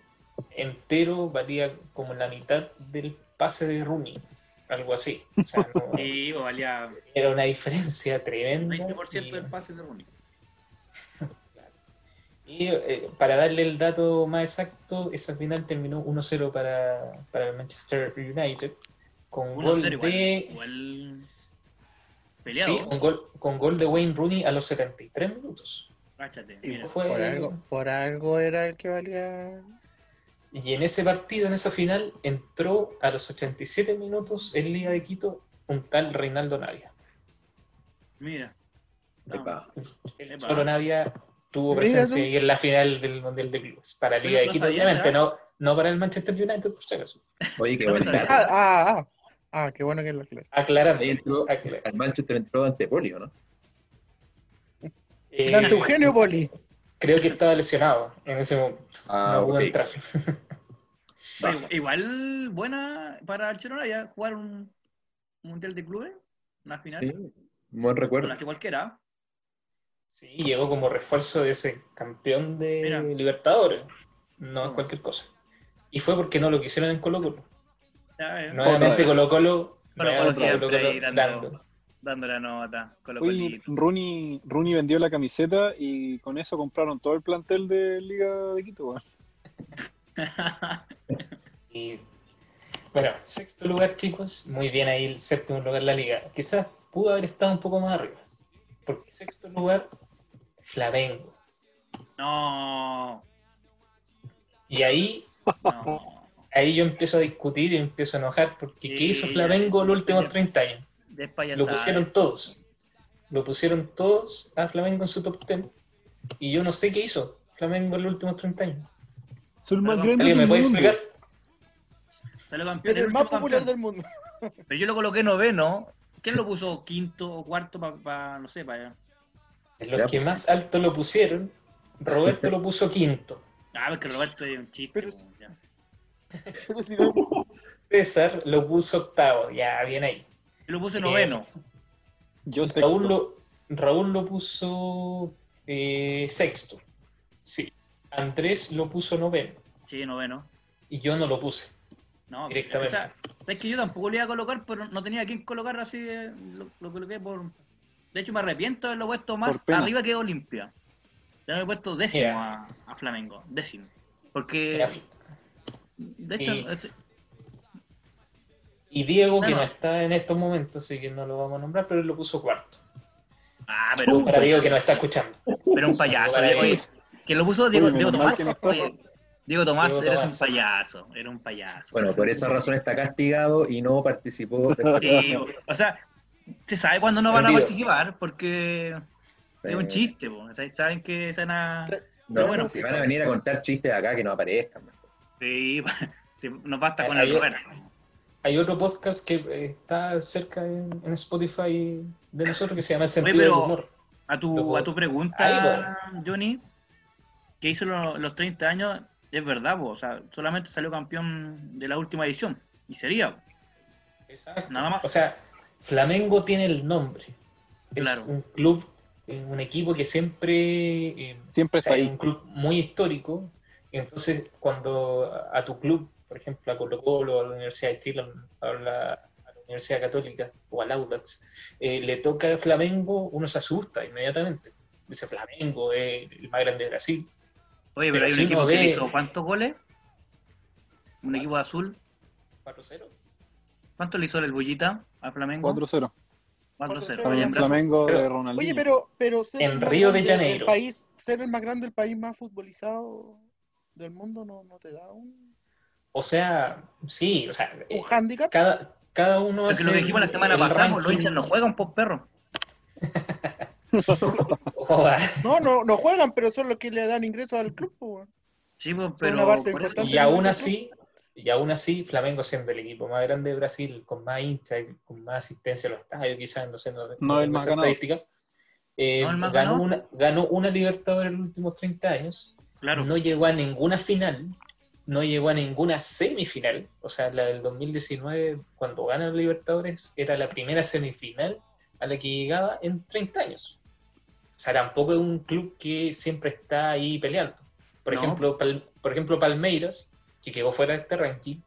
entero valía como la mitad del pase de Rooney, algo así. O sea, no- Sí, valía era una diferencia tremenda. 20% y- del pase de Rooney. Y eh, para darle el dato más exacto, esa final terminó 1-0 para, para el Manchester United, con gol 1-0 igual, de... igual peleado. Sí, con gol, con gol de Wayne Rooney a los 73 minutos. Cáchate, Y mira. fue- por, algo, por algo era el que valía. Y en ese partido, en esa final, entró a los 87 minutos en Liga de Quito un tal Reinaldo Navia. Mira. Epa. El. Cholo Navia tuvo presencia ahí en la final del Mundial de Clubes. Para Liga de no Quito, obviamente, no, no para el Manchester United, por si acaso. Oye, qué No buen sabía. dato. Ah, ah, ah. Ah, qué bueno que lo aclaré. Aclarando. Ahí entró, aclar- al Manchester entró ante Polio, ¿no? eh, Dante Eugenio Poli. Creo que estaba lesionado en ese momento. Ah, no pudo entrar. Igual buena para el ya jugar un mundial de clubes, una final, Sí, buen con recuerdo. la que cualquiera. Sí, llegó como refuerzo de ese campeón de Mira. Libertadores. No es Toma. cualquier cosa. Y fue porque no lo quisieron en Colo Colo. Ya, Nuevamente. Colo Colo, Colo-Colo siempre ahí dando- dando. la nota. Con Oye, Rooney, Rooney vendió la camiseta y con eso compraron todo el plantel de Liga de Quito. güey. Y bueno, sexto lugar, chicos. Muy bien ahí el séptimo lugar en la liga. Quizás pudo haber estado un poco más arriba. Porque sexto lugar, Flamengo. no, Y ahí, no. ahí yo empiezo a discutir y empiezo a enojar. Porque ¿qué Sí, hizo Flamengo los últimos 30 años? Lo pusieron todos. Lo pusieron todos a Flamengo en su top 10. Y yo no sé qué hizo Flamengo en los últimos 30 años. Son más más grandes ¿Alguien me puede explicar? Salió campeón. Pero el más último popular campeón. del mundo. Pero yo lo coloqué noveno. ¿Quién lo puso quinto o cuarto para, no sé, para... Los Ya, que pues. más alto lo pusieron, Roberto lo puso quinto. Ah, porque Roberto es un chiste. Pero- po, ya. Pero si no- César lo puso octavo, ya, bien ahí. Lo puse Bien. noveno. Yo sexto. Raúl lo, Raúl lo puso eh, sexto. Sí. Andrés lo puso noveno. Sí, noveno. Y yo no lo puse. No, Directamente. O sea, es que yo tampoco le iba a colocar, pero no tenía a quién colocar así. eh, Lo, lo coloqué por. De hecho, me arrepiento de haberlo puesto más arriba que Olimpia. Ya lo he puesto décimo a, a Flamengo. Décimo. Porque. Mira, De hecho, Y- este- Y Diego, que No, está en estos momentos, así que no lo vamos a nombrar, pero él lo puso cuarto. ah, pero, un- Para Diego que no está escuchando. pero un payaso. Diego, que lo puso Diego, Diego Tomás. Diego Tomás, Diego eres Tomás. un payaso. Era un payaso. Bueno, por esa razón está castigado y no participó. de- Sí, o sea, se sabe cuándo no van a participar porque es un chiste, po. O sea, saben que se van a... No, bueno, si van a venir a contar chistes acá que no aparezcan. mejor. Sí, sí, nos basta con el Roberto. Hay otro podcast que eh, está cerca en, en Spotify de nosotros que se llama El Oye, Sentido del pero Humor. a tu, a tu pregunta, Ahí, Johnny, que hizo lo- los 30 años es verdad, o sea, solamente salió campeón de la última edición. Y sería. Exacto. Nada más. O sea, Flamengo tiene el nombre. Es Claro. un club, eh, un equipo que siempre, eh, Siempre o está es ahí. un club muy histórico. Entonces, cuando a tu club, por ejemplo, a Colo Colo, a la Universidad de Chile, a la, a la Universidad Católica o al Audax, eh, le toca Flamengo, uno se asusta inmediatamente. Dice Flamengo, es el más grande de Brasil. Oye, pero, Pero hay un equipo uno que ve- le hizo cuántos goles. Un equipo de azul. 4-0. ¿Cuánto le hizo el Bullita a Flamengo? 4-0. 4-0. 4-0. Oye, en Brasil. Flamengo de Pero- Ronaldinho. Oye, pero, pero ser En el Río de Janeiro. país, ser el más grande del país más futbolizado del mundo no, no te da un, O sea, sí, o sea, eh, un handicap. cada, cada uno Porque lo que dijimos la semana pasada, pues, los hinchas no juegan por perro. No, no, no juegan, pero son los que le dan ingresos al club. po. Sí, pero. por. Y aún así, y aún así, Flamengo siendo el equipo más grande de Brasil, con más hinchas, con más asistencia a los estadios, quizás, no sé, no, No, el más estadística, eh, No, el más ganó, una, ganó una Libertadores en los últimos 30 años, Claro. no llegó a ninguna final, no llegó a ninguna semifinal, o sea, la del 2019, cuando gana la Libertadores, era la primera semifinal a la que llegaba en 30 años. O sea, tampoco es un club que siempre está ahí peleando. Por, No. ejemplo, Pal- por ejemplo, Palmeiras, que quedó fuera de este ranking,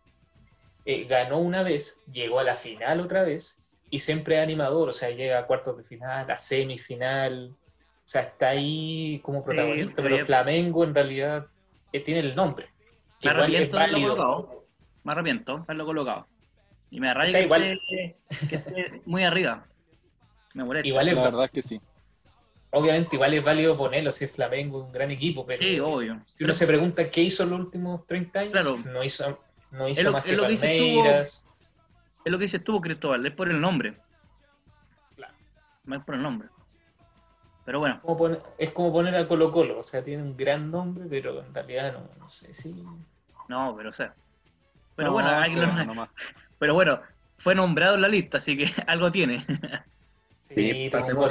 eh, ganó una vez, llegó a la final otra vez, y siempre es animador, o sea, llega a cuartos de final, a semifinal, o sea, está ahí como protagonista, pero. Flamengo en realidad eh, tiene el nombre, Me igual es arrepiento de haberlo válido. colocado. Me arrepiento de haberlo colocado. Y me arraiga O sea, que, igual- esté, que esté muy arriba. Me molesta. Igual es La verdad es que sí. Obviamente, igual es válido ponerlo si es Flamengo, un gran equipo, pero Sí, obvio. si uno se pregunta qué hizo en los últimos 30 años, Claro. no hizo, no hizo lo- más que Palmeiras. Es lo que dices tú, Cristóbal, es por el nombre. Claro. No es por el nombre. Pero bueno, Como poner- es como poner a Colo Colo, o sea, tiene un gran nombre, pero en realidad no, no sé si... no, pero o sea. Pero No, bueno, hay pero bueno, fue nombrado en la lista, así que algo tiene. Sí, pasemos.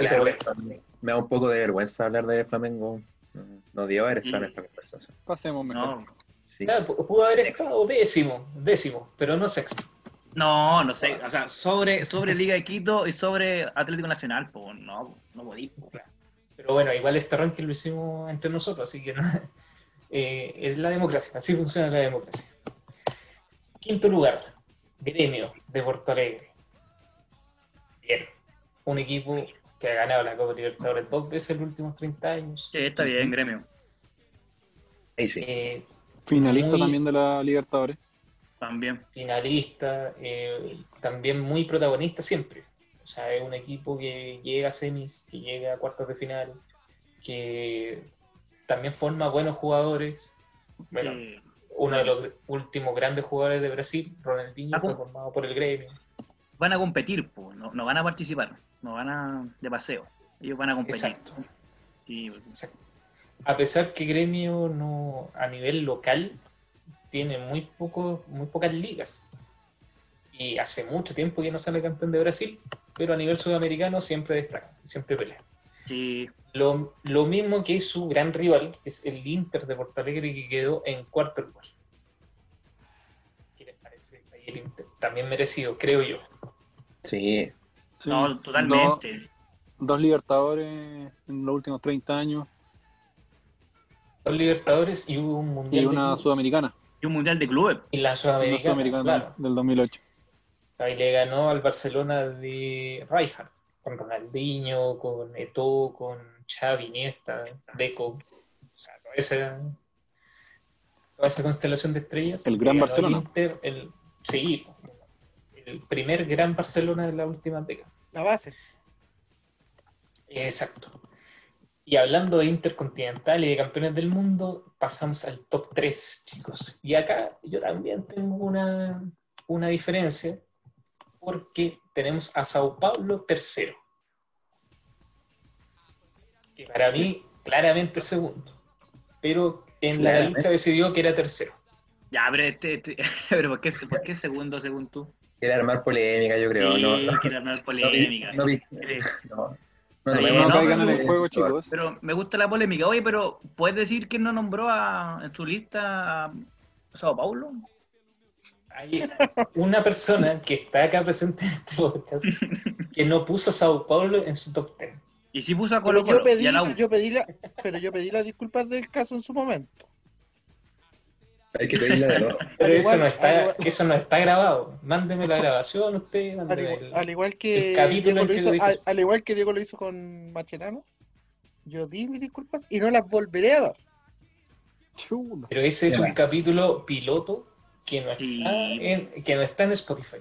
Me da un poco de vergüenza hablar de Flamengo. No, no dio haber estado en esta conversación. Pasemos mejor. No, Sí. Claro, pu- pudo haber estado décimo, décimo, pero no sexto. no, no sé. O sea, sobre, sobre Liga de Quito y sobre Atlético Nacional, pues no, no podí. po. Pero bueno, igual este ranking lo hicimos entre nosotros, así que no- eh, es la democracia, así funciona la democracia. Quinto lugar, Gremio de Porto Alegre. Bien, un equipo que ha ganado la Copa Libertadores dos veces en los últimos 30 años. Sí, está bien, gremio. Ahí sí. Eh, Finalista Muy- también de la Libertadores. También. finalista, eh, también muy protagonista siempre. O sea, es un equipo que llega a semis, que llega a cuartos de final, que también forma buenos jugadores. Bueno, uno de los últimos grandes jugadores de Brasil, Ronaldinho, fue formado por el gremio. van a competir, pues, no, no van a participar, no van a de paseo. Ellos van a competir. Exacto. Y, pues, exacto. A pesar que gremio no, a nivel local tiene muy poco, muy pocas ligas. Y hace mucho tiempo que no sale campeón de Brasil, pero a nivel sudamericano siempre destaca, siempre pelea. sí, Lo, lo mismo que su gran rival, que es el Inter de Porto Alegre, que quedó en cuarto lugar. ¿Qué les parece ahí el Inter? También merecido, creo yo. Sí. Sí. no, totalmente. Dos, dos Libertadores en los últimos 30 años Dos Libertadores y hubo un y Mundial de una clubes. Sudamericana. Y un mundial de clubes. Y la Una Sudamericana, Sudamericana claro. del 2008. Ahí le ganó al Barcelona de Rijkaard, con Ronaldinho, con Eto'o, con Xavi, Iniesta, Deco. O sea, toda esa, toda esa constelación de estrellas. El gran Barcelona. Inter, el, sí, el primer gran Barcelona de la última década. La base. Exacto. Y hablando de Intercontinental y de campeones del mundo, pasamos al top 3, chicos. Y acá yo también tengo una, una diferencia, porque tenemos a Sao Paulo tercero. Que para mí, claramente segundo. Pero en la lista decidió que era tercero. Ya, pero, este, este- pero ¿por, qué, ¿por qué segundo según tú? Quiere armar polémica, yo creo. Sí, no, no, quiere armar no vi- polémica. no no. No, pero- el juego, chicos. Pero me gusta la polémica. Oye, pero ¿puedes decir que no nombró a, en su lista a Sao Paulo? Hay una persona que está acá presente en este podcast que no puso Sao Paulo en su top 10. Y sí puso a Colo Colo yo pedí, y a la U. yo pedí la, pero yo pedí las disculpas del caso en su momento. Hay que pedirle de nuevo. Pero eso, igual- no está, igual- eso no está grabado. Mándeme la grabación usted. Al igual, el- al igual que el capítulo Diego en lo que hizo, al, al igual que Diego lo hizo con Macherano, yo di mis disculpas y no las volveré a dar. Chuta. Pero ese es un capítulo piloto que no está, en, que no está en Spotify.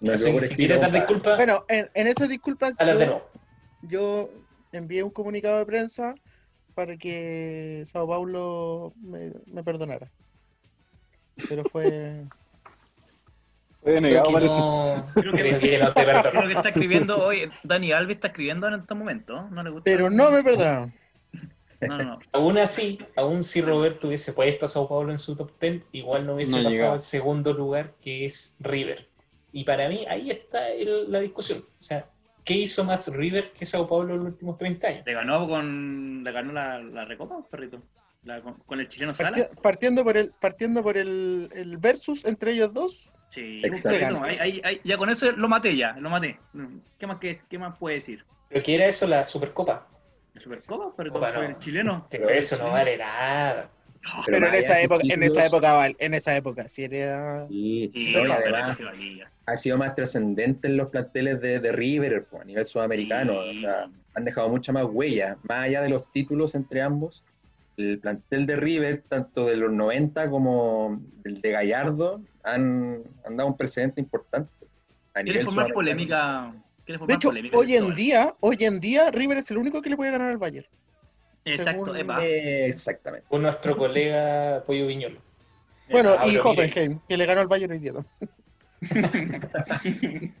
No, Así si quieres dar disculpas, Bueno, en, en esas disculpas hazlas de yo, nuevo. yo envié un comunicado de prensa para que Sao Paulo me, me perdonara. Pero fue... Fue Creo negado, que parece. no, Creo que- creo que no te Creo perdono. que está escribiendo hoy, Dani Alves está escribiendo en este momento. No le gusta. Pero no me perdonaron. No, no, no. Aún así, aún si Roberto hubiese puesto a Sao Paulo en su top 10, igual no hubiese No pasado llegaba. al segundo lugar, que es River. Y para mí, ahí está el- la discusión. O sea, ¿qué hizo más River que Sao Paulo en los últimos 30 años? Le ganó con. Le ganó la, la recopa, perrito. La- con, con el chileno Parti- Salas. partiendo por el partiendo por el, el versus entre ellos dos, Sí, Exacto. perrito, ahí- ahí- ahí- ya con eso lo maté ya, lo maté. ¿Qué más, qué, qué más puede decir? ¿Pero qué era eso, la Supercopa? ¿El Supercopa? Pero no. el chileno. Pero eso no vale nada. Pero, en esa época, en esa época, Val, en esa época, si era Sí, Sí, no, y sí, además sí, sí, sí. ha sido más trascendente en los planteles de, de River pues, a nivel sudamericano. Sí. O sea, han dejado mucha más huella, más allá de los títulos entre ambos. El plantel de River, tanto de los 90 como el de Gallardo, han, han dado un precedente importante. A ¿Quieres nivel formar polémica? ¿Quieres De hecho, polémica hoy en Cristóbal? día, hoy en día, River es el único que le puede ganar al Bayern. Exacto, según- epa. Eh, Exactamente. Con nuestro colega Pollo Viñolo. Bueno, Ah, y. Hoffenheim, que le ganó al Bayern hoy día. ¿no?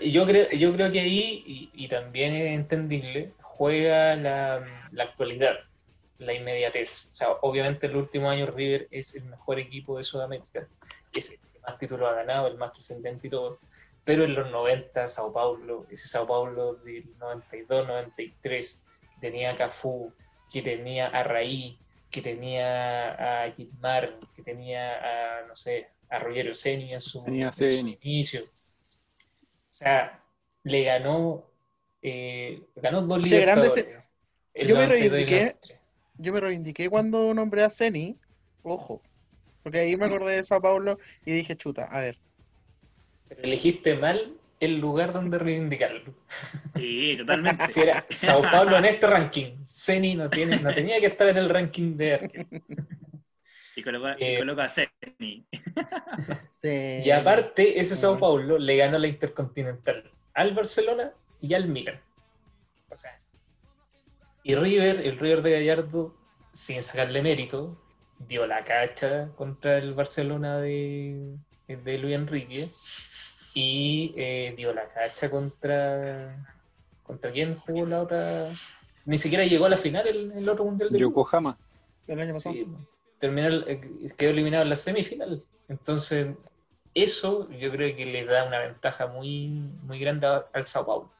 Y Yo creo, yo creo que ahí, y, y también es entendible, juega la, la actualidad, la inmediatez. O sea, obviamente en los últimos años River es el mejor equipo de Sudamérica, es el que más títulos ha ganado, el más trascendente y todo. Pero en los 90, Sao Paulo, ese Sao Paulo del 92, 93, que tenía a Cafú, que tenía a Raí, que tenía a Gilmar, que tenía a, no sé, a Rogerio Ceni en su, Tenía a en su Ceni. inicio. O sea, le ganó, eh, ganó dos grande libertadores. Yo me 92 y el reivindiqué. 93. Yo me reivindiqué cuando nombré a Ceni, ojo, porque ahí me acordé de Sao Paulo y dije, chuta, a ver, Pero elegiste mal el lugar donde reivindicarlo. Sí, totalmente. Si era Sao Paulo en este ranking, Ceni no, tiene, no tenía que estar en el ranking de arquero. Y coloca, y Eh, coloca a Ceni. Y aparte, ese Sao. Paulo le ganó la Intercontinental al Barcelona y al Milan. O sea, y River, el River de Gallardo, sin sacarle mérito, dio la cacha contra el Barcelona de, de Luis Enrique y eh, dio la cacha contra. ¿Contra quién jugó la otra? Ni siquiera llegó a la final el, el otro mundial de. Yokohama. el año pasado. Sí, terminó, eh, quedó eliminado en la semifinal. Entonces, eso yo creo que le da una ventaja muy, muy grande al Sao Paulo.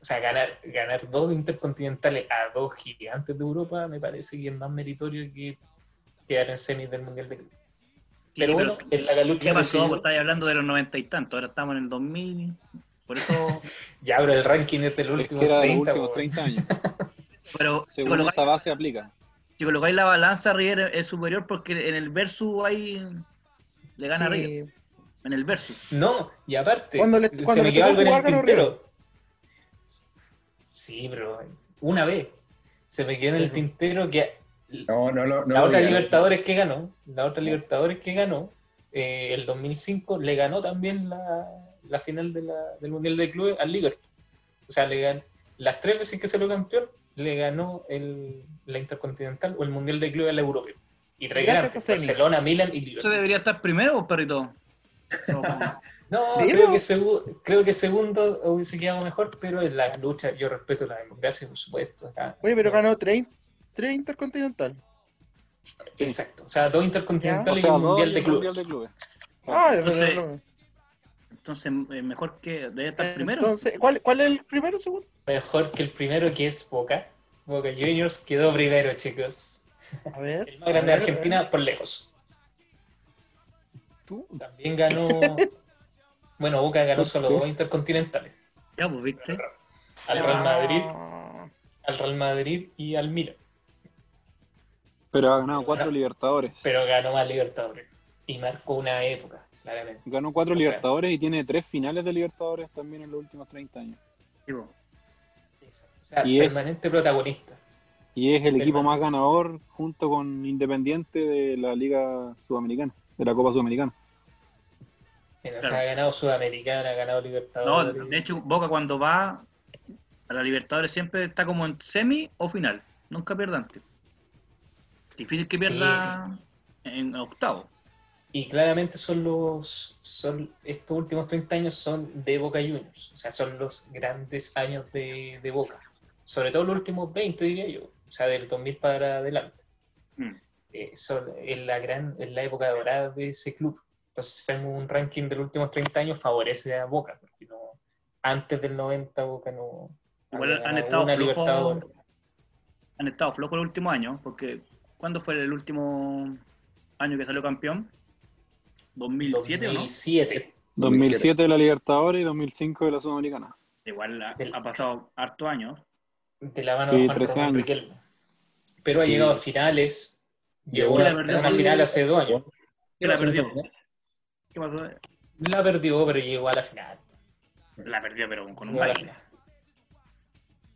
O sea, ganar, ganar dos intercontinentales a dos gigantes de Europa me parece que es más meritorio que quedar en semis del Mundial de Clubes. Pero bueno, en la galucha ¿Qué pasó? decidió- Pues estáis hablando de los noventa y tantos, ahora estamos en el 2000. Por eso. ya abro el ranking Es últimos que era de los 30. últimos po. 30 años. Pero Según colocáis, esa base aplica. si colocáis la balanza, River es superior porque en el versus ahí le gana a Que- River. En el versus. No, y aparte, Cuando le- se cuando me le quedó algo en el tintero. Sí, pero una vez. Se me quedó en el tintero que No, no, no. no la otra. Libertadores que ganó, la otra Libertadores que ganó, eh, el 2005 le ganó también la, la final de la- del Mundial de Clubes al Liverpool. O sea, le ganó, las tres veces que salió campeón, le ganó el, la Intercontinental o el Mundial de Clubes al Europeo. Y tres grandes. Barcelona, Milan y ¿Eso Liverpool. debería estar primero o perrito? No, No, ¿Sí, creo, no? que segu- creo que segundo hubiese quedado mejor, pero en la lucha yo respeto la democracia, por supuesto. acá. Oye, pero No. ganó 3, Intercontinental. Exacto. O sea, dos O intercontinentales sea, y un mundial y de clubes. mundial de clubes. Ah, Entonces- pero no- Entonces, eh, mejor que debe estar primero. Entonces, ¿cuál, ¿cuál es el primero segundo? Mejor que el primero que es Boca. Boca Juniors quedó primero, chicos. A ver. El más grande de Argentina por lejos. Tú, También ganó. Bueno, Boca ganó solo dos intercontinentales. Ya, pues, viste. Al. Real Madrid, al Real Madrid y al Milan. Pero ha ganado cuatro Libertadores. Pero ganó más Libertadores. Y marcó una época, claramente. Ganó cuatro o sea- Libertadores y tiene tres finales de Libertadores también en los últimos 30 años. Sí, pues. O sea, Y es- permanente protagonista. Y es el equipo más ganador junto con Independiente de la Liga Sudamericana, de la Copa Sudamericana. Mira, o Claro. sea, ha ganado Sudamericana, ha ganado No, Libertadores. de hecho, Boca cuando va a la Libertadores siempre está como en semi o final. Nunca pierde antes. Difícil que Sí, pierda en octavo. Y claramente son los. Son, estos últimos 30 años son de Boca Juniors. O sea, son los grandes años de, de Boca. Sobre todo los últimos 20, diría yo. O sea, del 2000 para adelante. Mm. Eh, son, en la gran, en la época dorada de ese club. Entonces, hacemos un ranking de los últimos 30 años, favorece a Boca. Porque no, antes del 90, Boca no. Igual han estado flojos. Han estado flojos el último año, porque ¿cuándo fue el último año que salió campeón? ¿2007 o no? 2007. 2007 de la Libertadores y 2005 de la Sudamericana. Igual ha, pasado harto años. de la mano Sí, de Juan 13 Román años. Riquelme. Pero ha Sí. llegado a finales. Llegó ¿Quién a una final hace dos años. ¿Qué la perdió? ¿Qué pasó? La perdió, pero llegó a la final. La perdió, pero con un baile. final.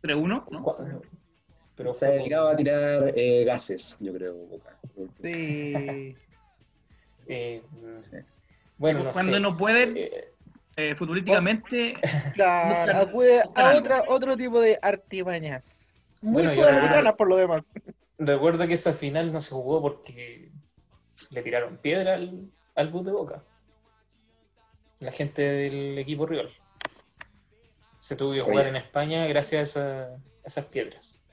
3-1, ¿no? Pero Se ha dedicado a tirar eh, gases, yo creo, Boca. Sí. eh, Sí. bueno, no Cuando sé. no pueden- Eh, Eh, futbolísticamente, Claro, Buscan- acude a otra, otro tipo de artimañas. Muy Bueno, sudamericanas por lo demás. recuerdo que esa final no se jugó porque le tiraron piedra al, al bus de Boca. La gente del equipo rival. Se tuvo que jugar Oye. en España gracias a esas piedras.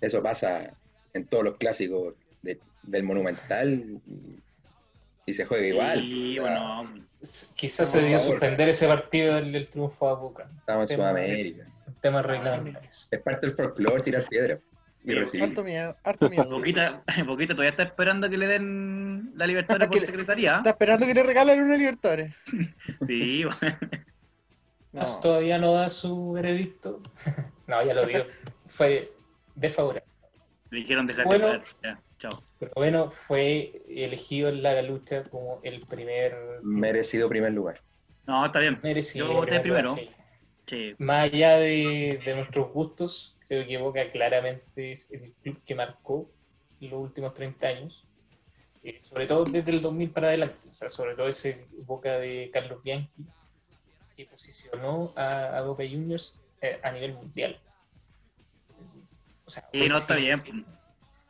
Eso pasa en todos los clásicos de- del Monumental y, y se juega igual. y bueno, Quizás se debió suspender ese partido del, del triunfo a Boca. Estamos en Sudamérica. Temas reglamentarios. Es parte del folclore tirar piedra y recibir. Harto miedo, harto miedo. Boquita, Boquita todavía está esperando que le den la libertad por secretaría. Está esperando que le regalen una Libertadores. Sí, bueno. No. Todavía no da su veredicto. no, ya lo dio. Fue desfavorable. le dijeron dejar Bueno. de Ya, chao. Pero bueno, fue elegido en la lucha como el primer Merecido primer lugar. No, está bien. merecido. Yo voté primer primero. lugar, sí. Sí. Más allá de, de nuestros gustos, creo que Boca claramente es el club que marcó los últimos 30 años. Eh, sobre todo desde el 2000 para adelante. O sea, sobre todo ese Boca de Carlos Bianchi que posicionó a, a Boca Juniors eh, a nivel mundial. O sea, Y hoy no sí- está bien.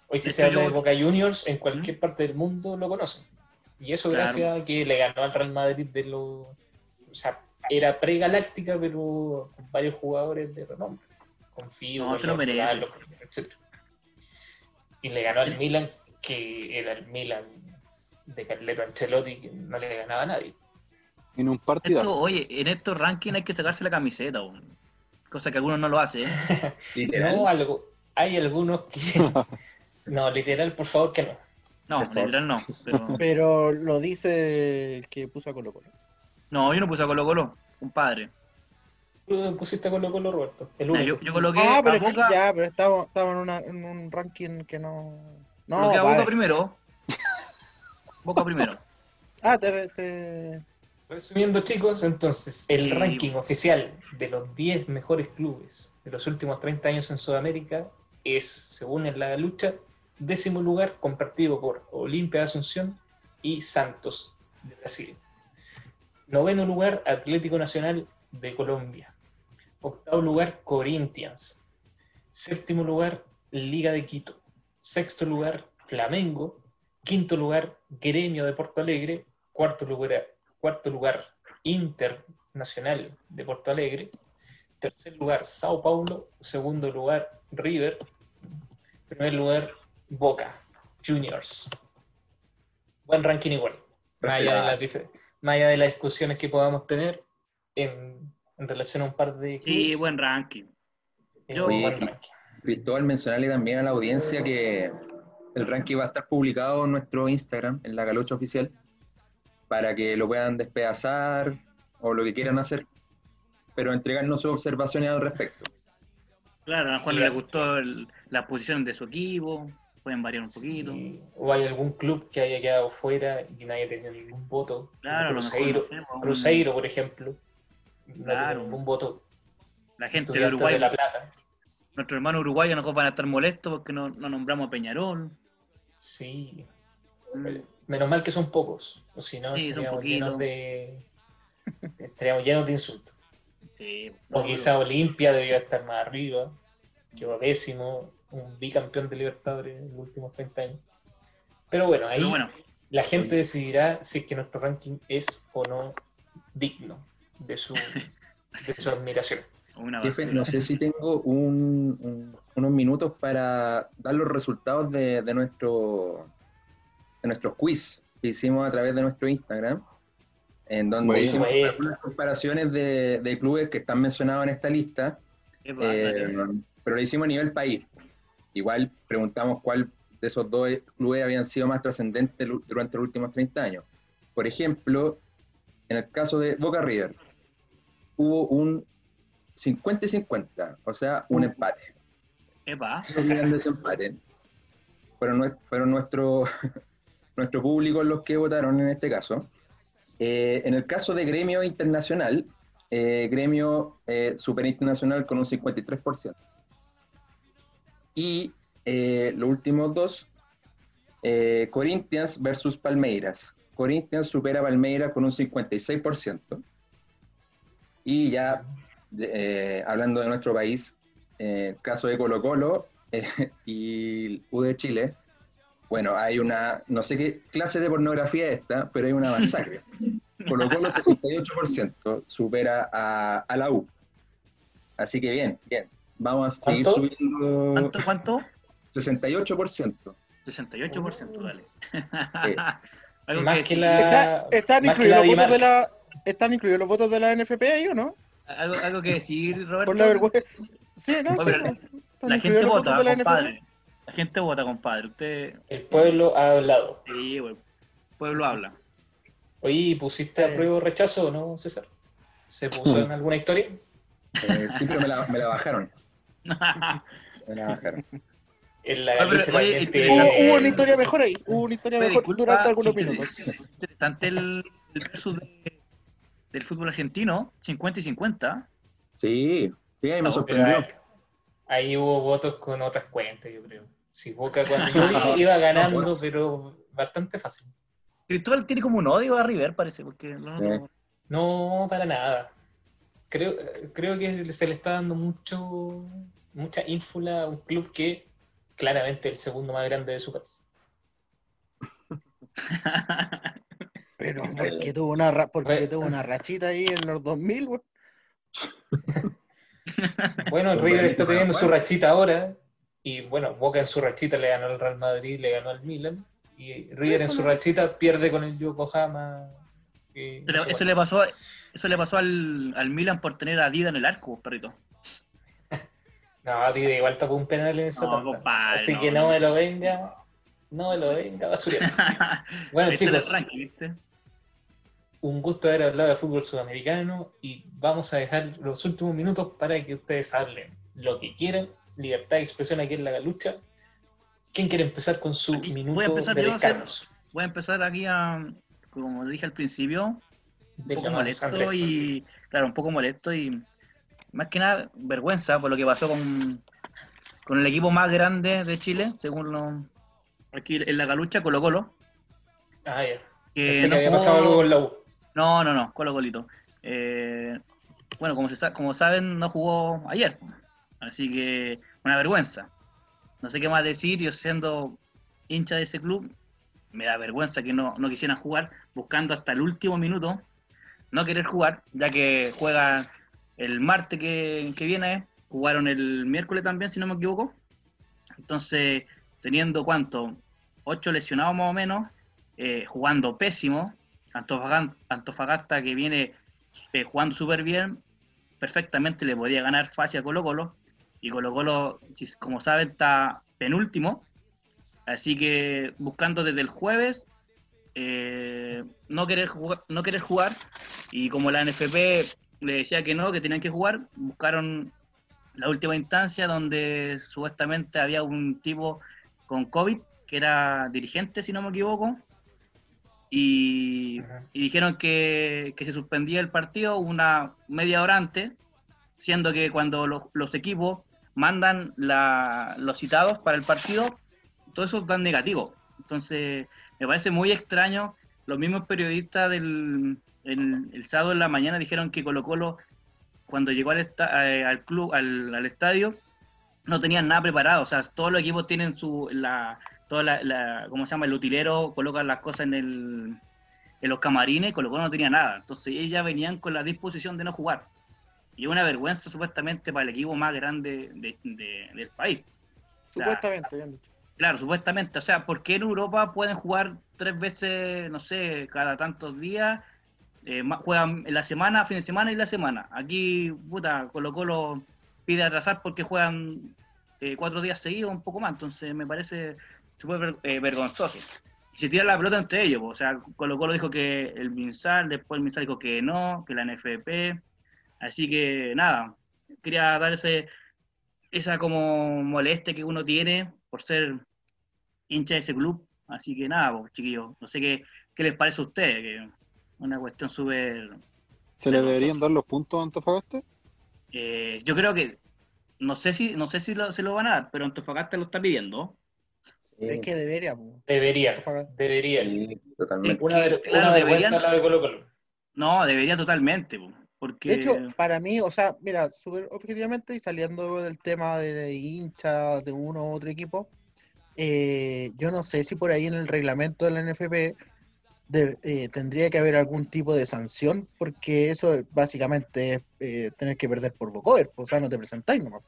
Hoy si De se hecho, habla yo- de Boca Juniors, en cualquier parte del mundo lo conocen. Y eso Claro. gracias a que le ganó al Real Madrid de los... O sea, era pre-galáctica, pero con varios jugadores de renombre. Con Fido, No, se lo merece. Ronaldo, etc. Y le ganó al Milan, que era el Milan de Carleto Ancelotti, que no le ganaba a nadie. En un Esto, partidazo. oye, en estos rankings hay que sacarse la camiseta, weón. cosa que algunos no lo hacen. ¿eh? No, algo, hay algunos que... no, literal, por favor que no. No, literal no. Pero... Pero lo dice el que puso a Colo Colo. No, yo no puse a Colo Colo, compadre. Tú pusiste Colo Colo, Roberto. El único. yo, yo coloqué Ah, pero a Boca, ya, pero estamos, estamos en, una- en un ranking que no. No, coloqué a Boca primero. Boca primero. Ah, te, te- Resumiendo, chicos, entonces, el Sí. ranking oficial de los 10 mejores clubes de los últimos 30 años en Sudamérica es, según en la lucha, décimo lugar compartido por Olimpia de Asunción y Santos de Brasil. Noveno lugar, Atlético Nacional de Colombia. Octavo lugar, Corinthians. Séptimo lugar, Liga de Quito. Sexto lugar, Flamengo. Quinto lugar, Gremio de Porto Alegre. Cuarto lugar, cuarto lugar Internacional de Porto Alegre. Tercer lugar, Sao Paulo. Segundo lugar, River. Primer lugar, Boca Juniors. Buen ranking igual. Más allá de las, dife- más allá de las discusiones que podamos tener en, en relación a un par de Sí, buen ranking. yo- buen ranking. Cristóbal, mencionarle también a la audiencia que el ranking va a estar publicado en nuestro Instagram, en la Galucha Oficial, para que lo puedan despedazar o lo que quieran hacer, pero entregarnos sus observaciones al respecto. Claro, a Juan Y- le gustó el- la posición de su equipo, pueden variar un poquito. O hay algún club que haya quedado fuera y que no haya tenido ningún voto. Claro, lo mejor, Cruzeiro, no Cruzeiro, por ejemplo, no Claro. ningún voto. La gente de Uruguay, de La Plata. nuestros hermanos uruguayos a lo mejor van a estar molestos porque no, no nombramos a Peñarol. Sí, Mm, menos mal que son pocos, o si no Sí, estaríamos llenos de estaríamos llenos de insultos. Sí, O no, quizá Olimpia debió estar más arriba, quedó décimo, un bicampeón de Libertadores en los últimos 30 años. Pero bueno, ahí pero bueno, la gente decidirá si es que nuestro ranking es o no digno de su, de su admiración. una Jefe, no sé si tengo un- un- unos minutos para dar los resultados de, de nuestro de nuestros quiz que hicimos a través de nuestro Instagram, en donde Bueno. hicimos Bueno. algunas comparaciones de, de clubes que están mencionados en esta lista, eh, pero lo hicimos a nivel país. Igual preguntamos cuál de esos dos clubes habían sido más trascendentes durante los últimos 30 años. Por ejemplo, en el caso de Boca River, hubo un 50 y 50, o sea, un empate. Epa, No olviden de ese empate. Fueron, fueron nuestro, nuestro público los que votaron en este caso. Eh, en el caso de Gremio Internacional, eh, Gremio eh, Super Internacional con un 53%. Y eh, los últimos dos, eh, Corinthians versus Palmeiras. Corinthians supera Palmeiras con un 56%. Y ya, hablando de nuestro país, el caso de Colo Colo y U de Chile, bueno, hay una, no sé qué clase de pornografía es esta, pero hay una masacre. Colo Colo 68% supera a, a la U. Así que bien, bien. Vamos a seguir ¿Cuánto? subiendo ¿cuánto? ¿Cuánto? 68%. 68%, dale. Sí. Más que decir- la- Está- ¿Están más que incluidos la los votos de la ¿Están incluidos los votos de la NFP ahí o no? algo, algo que decir, Roberto. Por la vergüenza. Sí, no, sí, pero no. ¿Están La gente vota, compadre. La gente vota, compadre. Usted, El pueblo ha hablado. sí, güey. El pueblo habla. Oye, ¿pusiste a Eh. prueba rechazo o no, César? ¿Se puso en alguna historia? Eh, sí, pero me la, me la bajaron. Me la bajaron. En la pero, lucha oye, también y- te- Hubo, hubo una historia mejor ahí. Hubo una historia mejor disculpa, durante algunos minutos. Interesante el, el versus de- del fútbol argentino, 50 y 50. Sí, sí, ahí me No, sorprendió. ahí, ahí hubo votos con otras cuentas, yo creo. Si Boca cuando yo vi, iba ganando, No, pues. pero bastante fácil. Cristóbal tiene como un odio a River, parece, porque no, Sí. no- No, para nada. Creo, creo que se le está dando mucho mucha ínfula a un club que claramente es el segundo más grande de su país. Pero porque tuvo una porque tuvo una rachita ahí en los 2000, güey. Bueno, el River está teniendo su rachita ahora. Y bueno, Boca en su rachita le ganó al Real Madrid, le ganó al Milan. Y River en su no- rachita pierde con el Yokohama. no Pero sé eso cuál. le pasó, eso le pasó al, al Milan por tener a Dida en el arco, perrito. No, tío, igual tapó un penal en esa No, compadre, Así no, que no, me lo venga. No me lo venga, basurero. Bueno, chicos, ranking, ¿viste? un gusto haber hablado de fútbol sudamericano y vamos a dejar los últimos minutos para que ustedes hablen lo que quieran. Libertad de expresión aquí en la galucha. ¿Quién quiere empezar con su Aquí voy a minuto empezar de yo a descanso? Voy a empezar aquí a, como dije al principio, un poco molesto Andrés. y, claro, un poco molesto y más que nada vergüenza por lo que pasó con, con el equipo más grande de Chile, según lo, aquí en la galucha, Colo Colo. Ah, ya. Que Pensé que no había jugó- pasado algo con la U. No, no, no, Colo Colito. Eh, bueno, como, se, como saben, no jugó ayer. Así que una vergüenza. No sé qué más decir, yo siendo hincha de ese club, me da vergüenza que no, no quisieran jugar, buscando hasta el último minuto no querer jugar, ya que juega el martes que, que viene, jugaron el miércoles también, si no me equivoco. Entonces, teniendo cuánto, ocho lesionados más o menos, eh, jugando pésimo, Antofagasta, que viene eh, jugando súper bien, perfectamente le podía ganar fácil a Colo Colo. Y Colo Colo, como saben, está penúltimo. Así que buscando desde el jueves eh, no, querer jugar, no querer jugar. Y como la NFP le decía que no, que tenían que jugar, buscaron la última instancia donde supuestamente había un tipo con COVID, que era dirigente, si no me equivoco. Y dijeron que, que se suspendía el partido una media hora antes, siendo que cuando los, los equipos mandan la- los citados para el partido, todos esos dan negativo. Entonces, me parece muy extraño. Los mismos periodistas del el, sábado en la mañana dijeron que Colo Colo, cuando llegó al, eh, al club, al, estadio, no tenían nada preparado. O sea, todos los equipos tienen su, la, toda la, la- ¿cómo se llama? El utilero, colocan las cosas en el, en los camarines, Colo Colo no tenía nada. Entonces ellos ya venían con la disposición de no jugar. Y una vergüenza supuestamente para el equipo más grande de- de- del país. Supuestamente, bien dicho. Claro, supuestamente. O sea, ¿por qué en Europa pueden jugar tres veces, no sé, cada tantos días? Eh, juegan en la semana, fin de semana y la semana. Aquí, puta, Colo Colo pide atrasar porque juegan eh, cuatro días seguidos, un poco más. Entonces me parece súper ver- eh, vergonzoso. Y se tira la pelota entre ellos. po. O sea, Colo Colo dijo que el MinSal, después el MinSal dijo que no, que la NFP. Así que nada, quería dar ese, esa como molestia que uno tiene por ser hincha de ese club. Así que nada, pues, chiquillos, no sé qué, qué les parece a ustedes, que una cuestión súper... ¿Se le deberían dar los puntos a Antofagasta? eh, yo creo que, no sé si no sé si lo- se lo van a dar, pero Antofagasta lo está pidiendo. Es que debería, po. Debería, Antofagasta. debería. Sí, totalmente. Una, Claro, una vergüenza deberían- al lado de Colo Colo. No, debería totalmente, po, porque... De hecho, para mí, o sea, mira, súper objetivamente y saliendo del tema de hincha de uno u otro equipo, eh, yo no sé si por ahí en el reglamento de la NFP de- eh, tendría que haber algún tipo de sanción, porque eso básicamente es eh, tener que perder por vocover, o sea, no te presentáis nomás.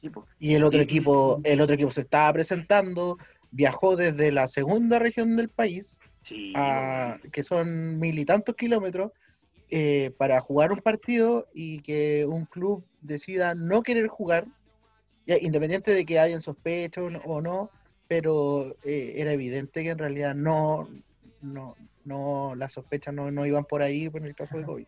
sí. Y el otro equipo, el otro equipo se estaba presentando, viajó desde la segunda región del país Sí, a- que son mil y tantos kilómetros eh, para jugar un partido y que un club decida no querer jugar, ya, independiente de que hayan sospechos o no- pero eh, era evidente que en realidad no, no, no las sospechas no, no iban por ahí en el caso de COVID.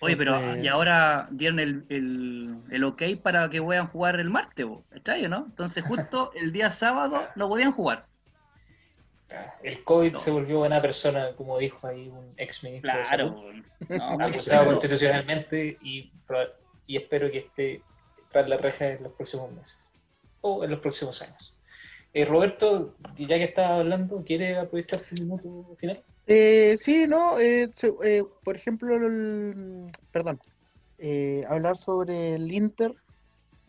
Oye, pero Entonces- y ahora dieron el, el, el ok para que puedan jugar el martes, po, ¿extraño, no? Entonces justo el día sábado no podían jugar. El COVID No. se volvió buena persona, como dijo ahí un ex ministro de Claro, Salud. po. no, acusado constitucionalmente y, espero que esté tras la reja en los próximos meses o en los próximos años. Eh, Roberto, ya que estaba hablando, ¿quiere aprovechar tu minuto final? Eh, sí, no, eh, se- eh, por ejemplo, el- perdón, eh, hablar sobre el Inter.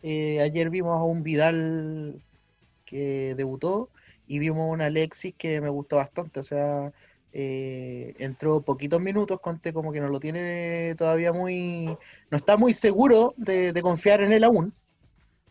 Eh, ayer vimos a un Vidal que debutó y vimos a un Alexis que me gustó bastante, o sea, eh, entró poquitos minutos, Conte como que no lo tiene todavía muy, no está muy seguro de, de confiar en él aún,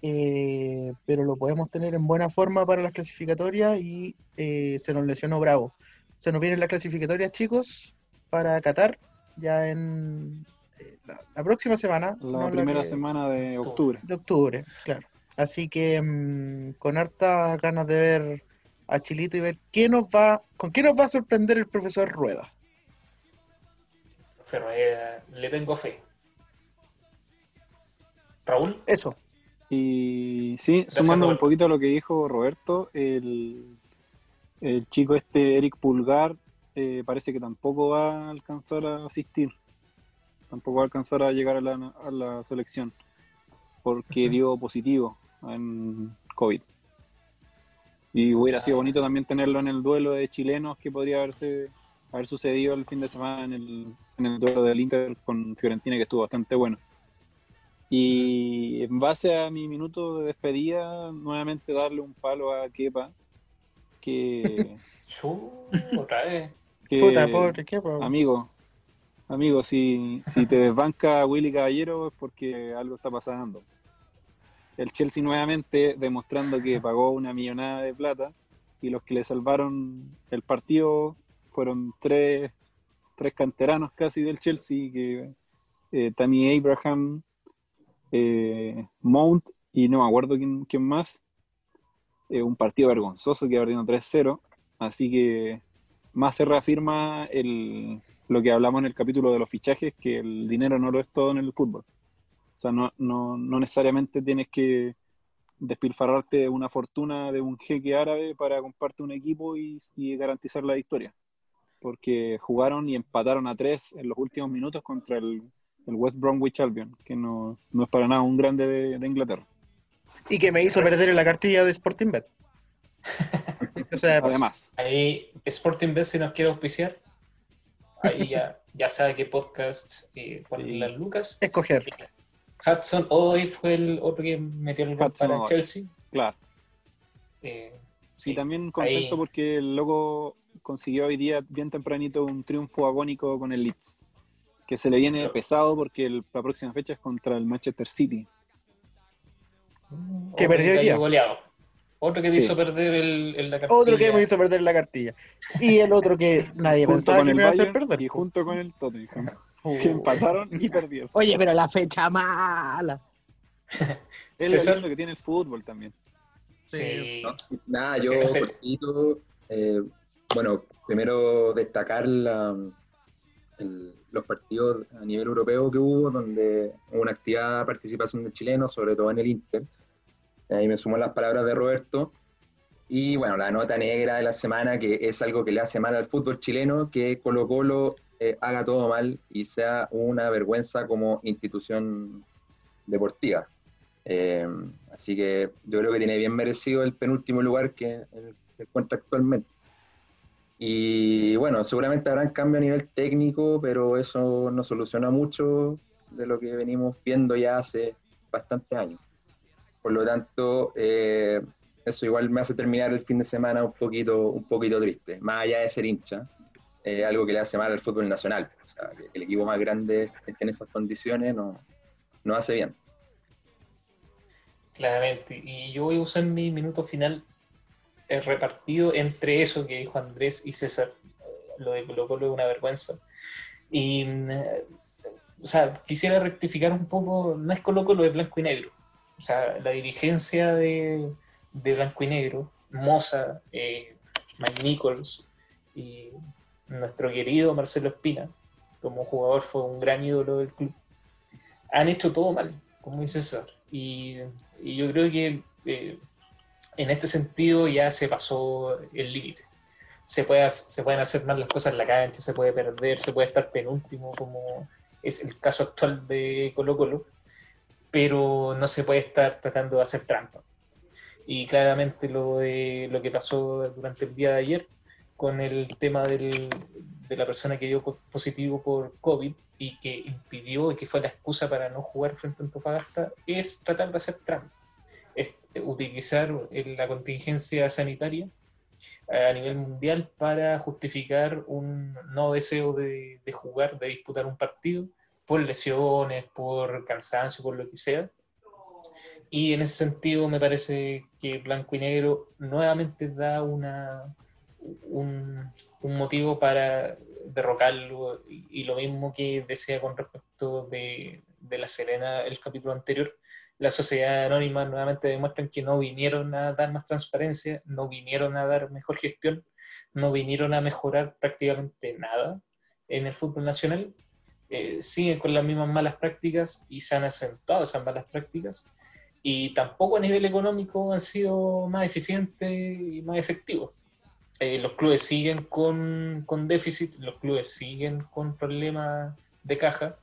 eh, pero lo podemos tener en buena forma para las clasificatorias y eh, se nos lesionó Bravo. Se nos vienen las clasificatorias, chicos, para Qatar, ya en eh, la, la próxima semana. La no primera que- semana de octubre. de octubre, claro. Así que mm, con hartas ganas de ver a Chilito y ver qué nos va, con qué nos va a sorprender el profesor Rueda. Pero eh, le tengo fe. Raúl, Eso. Y sí, sumando un poquito a lo que dijo Roberto, el, el chico este, Eric Pulgar, eh, parece que tampoco va a alcanzar a asistir. Tampoco va a alcanzar a llegar a la, a la selección. Porque dio positivo en COVID. Y hubiera sido bonito también tenerlo en el duelo de chilenos que podría haberse haber sucedido el fin de semana en el, en el duelo del Inter con Fiorentina, que estuvo bastante bueno. Y en base a mi minuto de despedida, nuevamente darle un palo a Kepa, que, otra vez. que- Puta, pobre, po? amigo, amigo, si, si te desbanca Willy Caballero es porque algo está pasando. El Chelsea nuevamente demostrando que pagó una millonada de plata y los que le salvaron el partido fueron tres tres canteranos casi del Chelsea, que eh, Tammy Abraham, eh, Mount y no me acuerdo quién, más. Eh, un partido vergonzoso que perdiendo 3-0. Así que más se reafirma el, lo que hablamos en el capítulo de los fichajes, que el dinero no lo es todo en el fútbol. O sea, no, no, no necesariamente tienes que despilfarrarte una fortuna de un jeque árabe para comprarte un equipo y, y garantizar la victoria. Porque jugaron y empataron a tres en los últimos minutos contra el, el West Bromwich Albion, que no, no es para nada un grande de, de Inglaterra. Y que me hizo perder en la cartilla de Sporting Bet. O sea, pues, Además, Ahí Sporting Bet si nos quiere auspiciar. Ahí ya, ya sabe qué podcast eh, ponen Sí. las lucas. escoger. Hudson Odoi fue el otro que metió el gol Hudson para. Chelsea. claro. Eh, Sí, sí, también contento ahí- porque el loco consiguió hoy día, bien tempranito, un triunfo agónico con el Leeds. Que se le viene Claro. pesado porque el- la próxima fecha es contra el Manchester City. Que otro perdió hoy día. goleado. Otro que Sí. hizo perder el, el- la cartilla. Otro que me hizo perder la cartilla. Y el otro que nadie Junto pensaba con que el me iba a hacer perder. y junto con el Tottenham. Oh. Que empataron y perdieron. Oye, pero la fecha mala. Es lo que tiene el fútbol también. Sí. No, Nada, Sí, yo no sé. cortito, eh, bueno, primero destacar la- el- los partidos a nivel europeo que hubo, donde hubo una activa participación de chilenos, sobre todo en el Inter. Ahí me sumo las palabras de Roberto. Y bueno, la nota negra de la semana, que es algo que le hace mal al fútbol chileno, que Colo Colo eh, haga todo mal y sea una vergüenza como institución deportiva. Eh, así que yo creo que tiene bien merecido el penúltimo lugar que que se encuentra actualmente. Y bueno, seguramente habrán cambios a nivel técnico, pero eso no soluciona mucho de lo que venimos viendo ya hace bastantes años. Por lo tanto, eh, eso igual me hace terminar el fin de semana un poquito, un poquito triste, más allá de ser hincha, algo que le hace mal al fútbol nacional. El equipo más grande esté en esas condiciones no, no hace bien. Claramente. Y yo voy a usar mi minuto final eh, repartido entre eso que dijo Andrés y César. Eh, Lo de Colo es una vergüenza. Y, mm, eh, o sea, quisiera rectificar un poco, no es Colo Colo de blanco y negro. O sea, la dirigencia de, de blanco y negro, Moza, eh, y nuestro querido Marcelo Espina, como jugador fue un gran ídolo del club, han hecho todo mal, como dice César. Y, yo creo que eh, en este sentido ya se pasó el límite. Se, puede, se pueden hacer mal las cosas en la cancha, se puede perder, se puede estar penúltimo, como es el caso actual de Colo Colo, pero no se puede estar tratando de hacer trampa. Y claramente lo, de, lo que pasó durante el día de ayer con el tema del, de la persona que dio positivo por COVID y que impidió y que fue la excusa para no jugar frente a Antofagasta es tratar de hacer trampa. Es utilizar eh, la contingencia sanitaria a nivel mundial para justificar un no deseo de, de jugar, de disputar un partido por lesiones, por cansancio, por lo que sea. Y en ese sentido me parece que Blanco y Negro nuevamente da una, un, un motivo para derrocarlo y, y lo mismo que decía con respecto de, de La Serena el capítulo anterior, la sociedad anónima nuevamente demuestran que no vinieron a dar más transparencia, no vinieron a dar mejor gestión, no vinieron a mejorar prácticamente nada en el fútbol nacional, eh, siguen con las mismas malas prácticas y se han acentuado esas malas prácticas y tampoco a nivel económico han sido más eficientes y más efectivos. Eh, los clubes siguen con, con déficit, los clubes siguen con problemas de caja.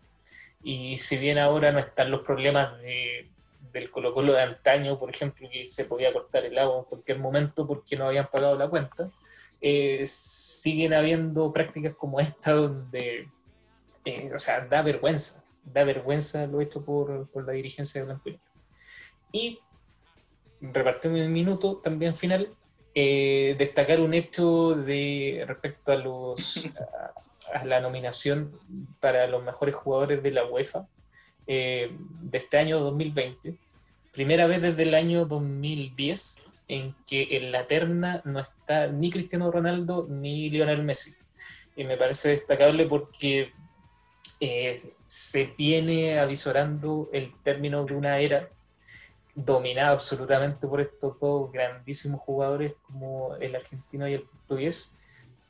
Y si bien ahora no están los problemas de, del Colo Colo de antaño, por ejemplo, que se podía cortar el agua en cualquier momento porque no habían pagado la cuenta, eh, siguen habiendo prácticas como esta donde, eh, o sea, da vergüenza, da vergüenza lo hecho por, por la dirigencia de Blanco y repartiendo un minuto también final, eh, destacar un hecho de respecto a los a, a la nominación para los mejores jugadores de la UEFA eh, de este año 2020. Primera vez desde el año 2010 en que en la terna no está ni Cristiano Ronaldo ni Lionel Messi. y me parece destacable porque eh, se viene avisorando el término de una era dominada absolutamente por estos dos grandísimos jugadores como el argentino y el portugués.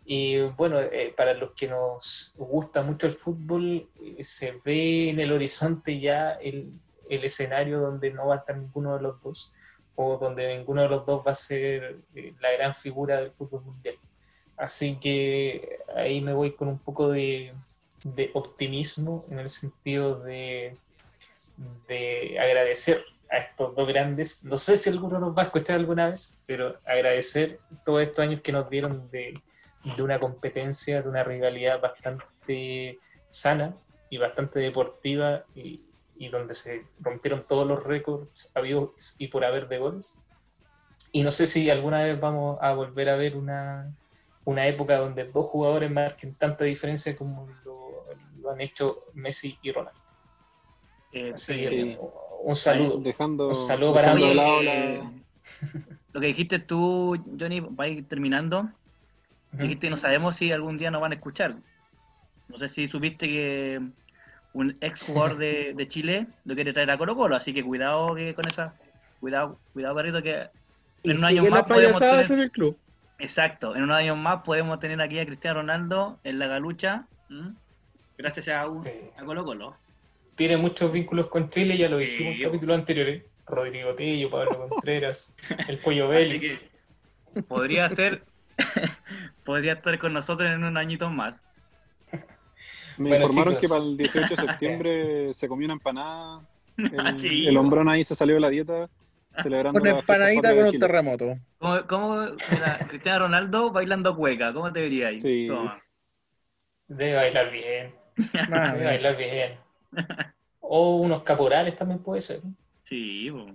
Y bueno, eh, para los que nos gusta mucho el fútbol, eh, se ve en el horizonte ya el, el escenario donde no va a estar ninguno de los dos o donde ninguno de los dos va a ser eh, la gran figura del fútbol mundial. Así que ahí me voy con un poco de, de optimismo en el sentido de, de agradecer a estos dos grandes. No sé si alguno nos va a escuchar alguna vez, pero agradecer todos estos años que nos dieron de, de una competencia, de una rivalidad bastante sana y bastante deportiva y, y donde se rompieron todos los récords habidos y por haber de goles. Y no sé si alguna vez vamos a volver a ver una, una época donde dos jugadores marquen tanta diferencia como lo, lo han hecho Messi y Ronaldo. Eh, eh, que, un saludo. Dejando, Un saludo para mí. Lo que dijiste tú, Johnny, va a ir terminando. Dijiste no sabemos si algún día nos van a escuchar. No sé si supiste que un ex jugador de, de Chile lo quiere traer a Colo Colo, así que cuidado que con esa. Cuidado, cuidado, perrito, que Y en un año más podemos payasadas tener- en el club. Exacto, en unos años más podemos tener aquí a Cristiano Ronaldo en la galucha, ¿m? gracias a, un- Sí. a Colo Colo. Tiene muchos vínculos con Chile, ya lo dijimos Sí. en capítulos anteriores. Rodrigo Tello, Pablo Contreras, el Pollo Así Vélez. que podría ser, podría estar con nosotros en un añito más. Me Bueno, informaron chicos. que para el 18 de septiembre se comió una empanada. El, Sí. el hombrón ahí se salió de la dieta celebrando Una la empanadita con un terremoto. ¿Cómo, cómo mira, Cristiano Ronaldo bailando cueca? ¿Cómo te vería ahí? Sí. Toma. Debe bailar bien. Debe bailar bien. O unos caporales también puede ser. Sí, po.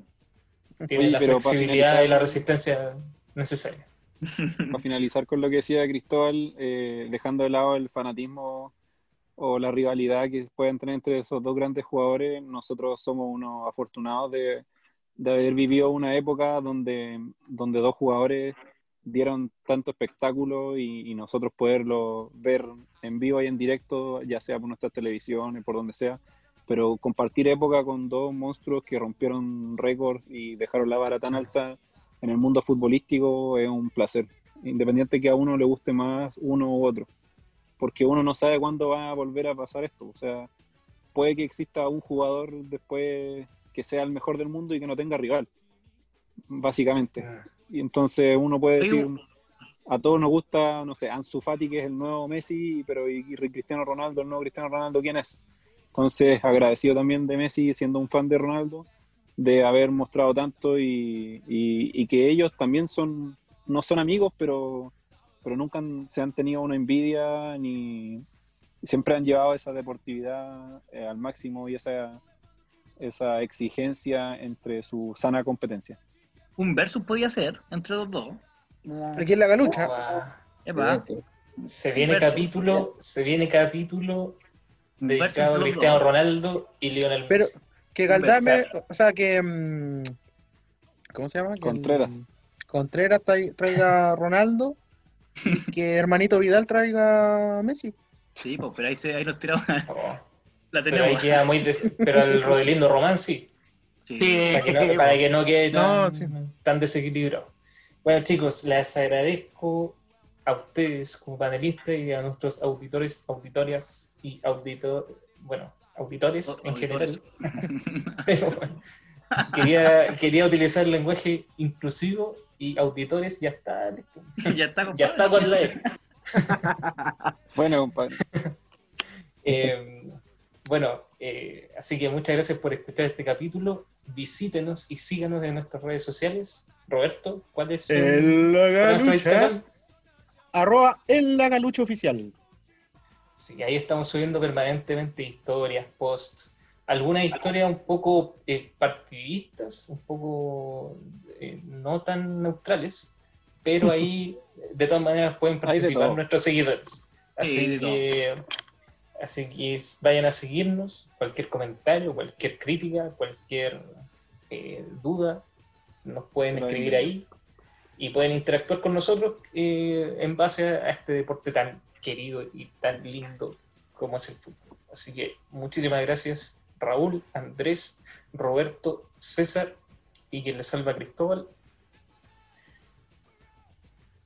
Tiene Oye, la flexibilidad y la resistencia necesaria. Para finalizar con lo que decía Cristóbal, eh, dejando de lado el fanatismo o la rivalidad que pueden tener entre esos dos grandes jugadores, nosotros somos unos afortunados de, de haber vivido una época donde, donde dos jugadores dieron tanto espectáculo y, y nosotros poderlo ver en vivo y en directo, ya sea por nuestras televisiones, por donde sea, pero compartir época con dos monstruos que rompieron récords y dejaron la vara tan alta en el mundo futbolístico es un placer, independiente que a uno le guste más uno u otro, porque uno no sabe cuándo va a volver a pasar esto, o sea, puede que exista un jugador después que sea el mejor del mundo y que no tenga rival, básicamente. Y entonces uno puede decir, a todos nos gusta, no sé, Ansu Fati, que es el nuevo Messi, pero y, Cristiano Ronaldo, el nuevo Cristiano Ronaldo, ¿quién es? Entonces, agradecido también de Messi, siendo un fan de Ronaldo, de haber mostrado tanto y, y- y que ellos también son, no son amigos, pero, pero nunca han- se han tenido una envidia ni siempre han llevado esa deportividad eh, al máximo y esa, esa exigencia entre su sana competencia. Un versus podía ser entre los dos. Aquí en la galucha. Se viene capítulo, se viene capítulo dedicado a Cristiano. Ronaldo y Lionel Pero- Messi. Que Galdame, o sea, que. mm, ¿Cómo se llama? Que el- Contreras. Contreras trai- traiga a Ronaldo y que Hermanito Vidal traiga a Messi. Sí, pues, pero ahí, se, ahí nos tiramos. Oh, La pero ahí tenemos. queda muy des- pero el Rodelindo Román sí, Sí. para que no, para que no quede tan, No, sí. tan desequilibrado. Bueno chicos, les agradezco a ustedes como panelistas y a nuestros auditores, auditorias y auditor, bueno, auditores en general. Pero bueno, quería, quería utilizar el lenguaje inclusivo y auditores, ya está, listo. ya está, compadre. ya está con la E. Bueno, compadre, Eh, bueno, eh, así que muchas gracias por escuchar este capítulo. Visítenos y síganos en nuestras redes sociales. Roberto, ¿cuál es su- En la cuál es nuestro galucha. Instagram? Arroba en la galucha oficial. Sí, ahí estamos subiendo permanentemente historias, posts, algunas historias un poco eh, partidistas, un poco eh, no tan neutrales, pero ahí de todas maneras pueden participar nuestros seguidores. Así que, así que es- vayan a seguirnos, cualquier comentario, cualquier crítica, cualquier eh, duda, nos pueden escribir ahí y pueden interactuar con nosotros eh, en base a este deporte tan querido y tan lindo como es el fútbol. Así que muchísimas gracias Raúl, Andrés, Roberto, César y quien les salva Cristóbal.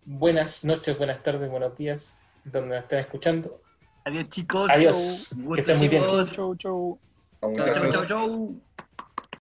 Buenas noches, buenas tardes, buenos días, donde nos estén escuchando. Adiós, chicos. Adiós. Chau. Que estén muy bien. Chau, chau. Chau, chau, chau.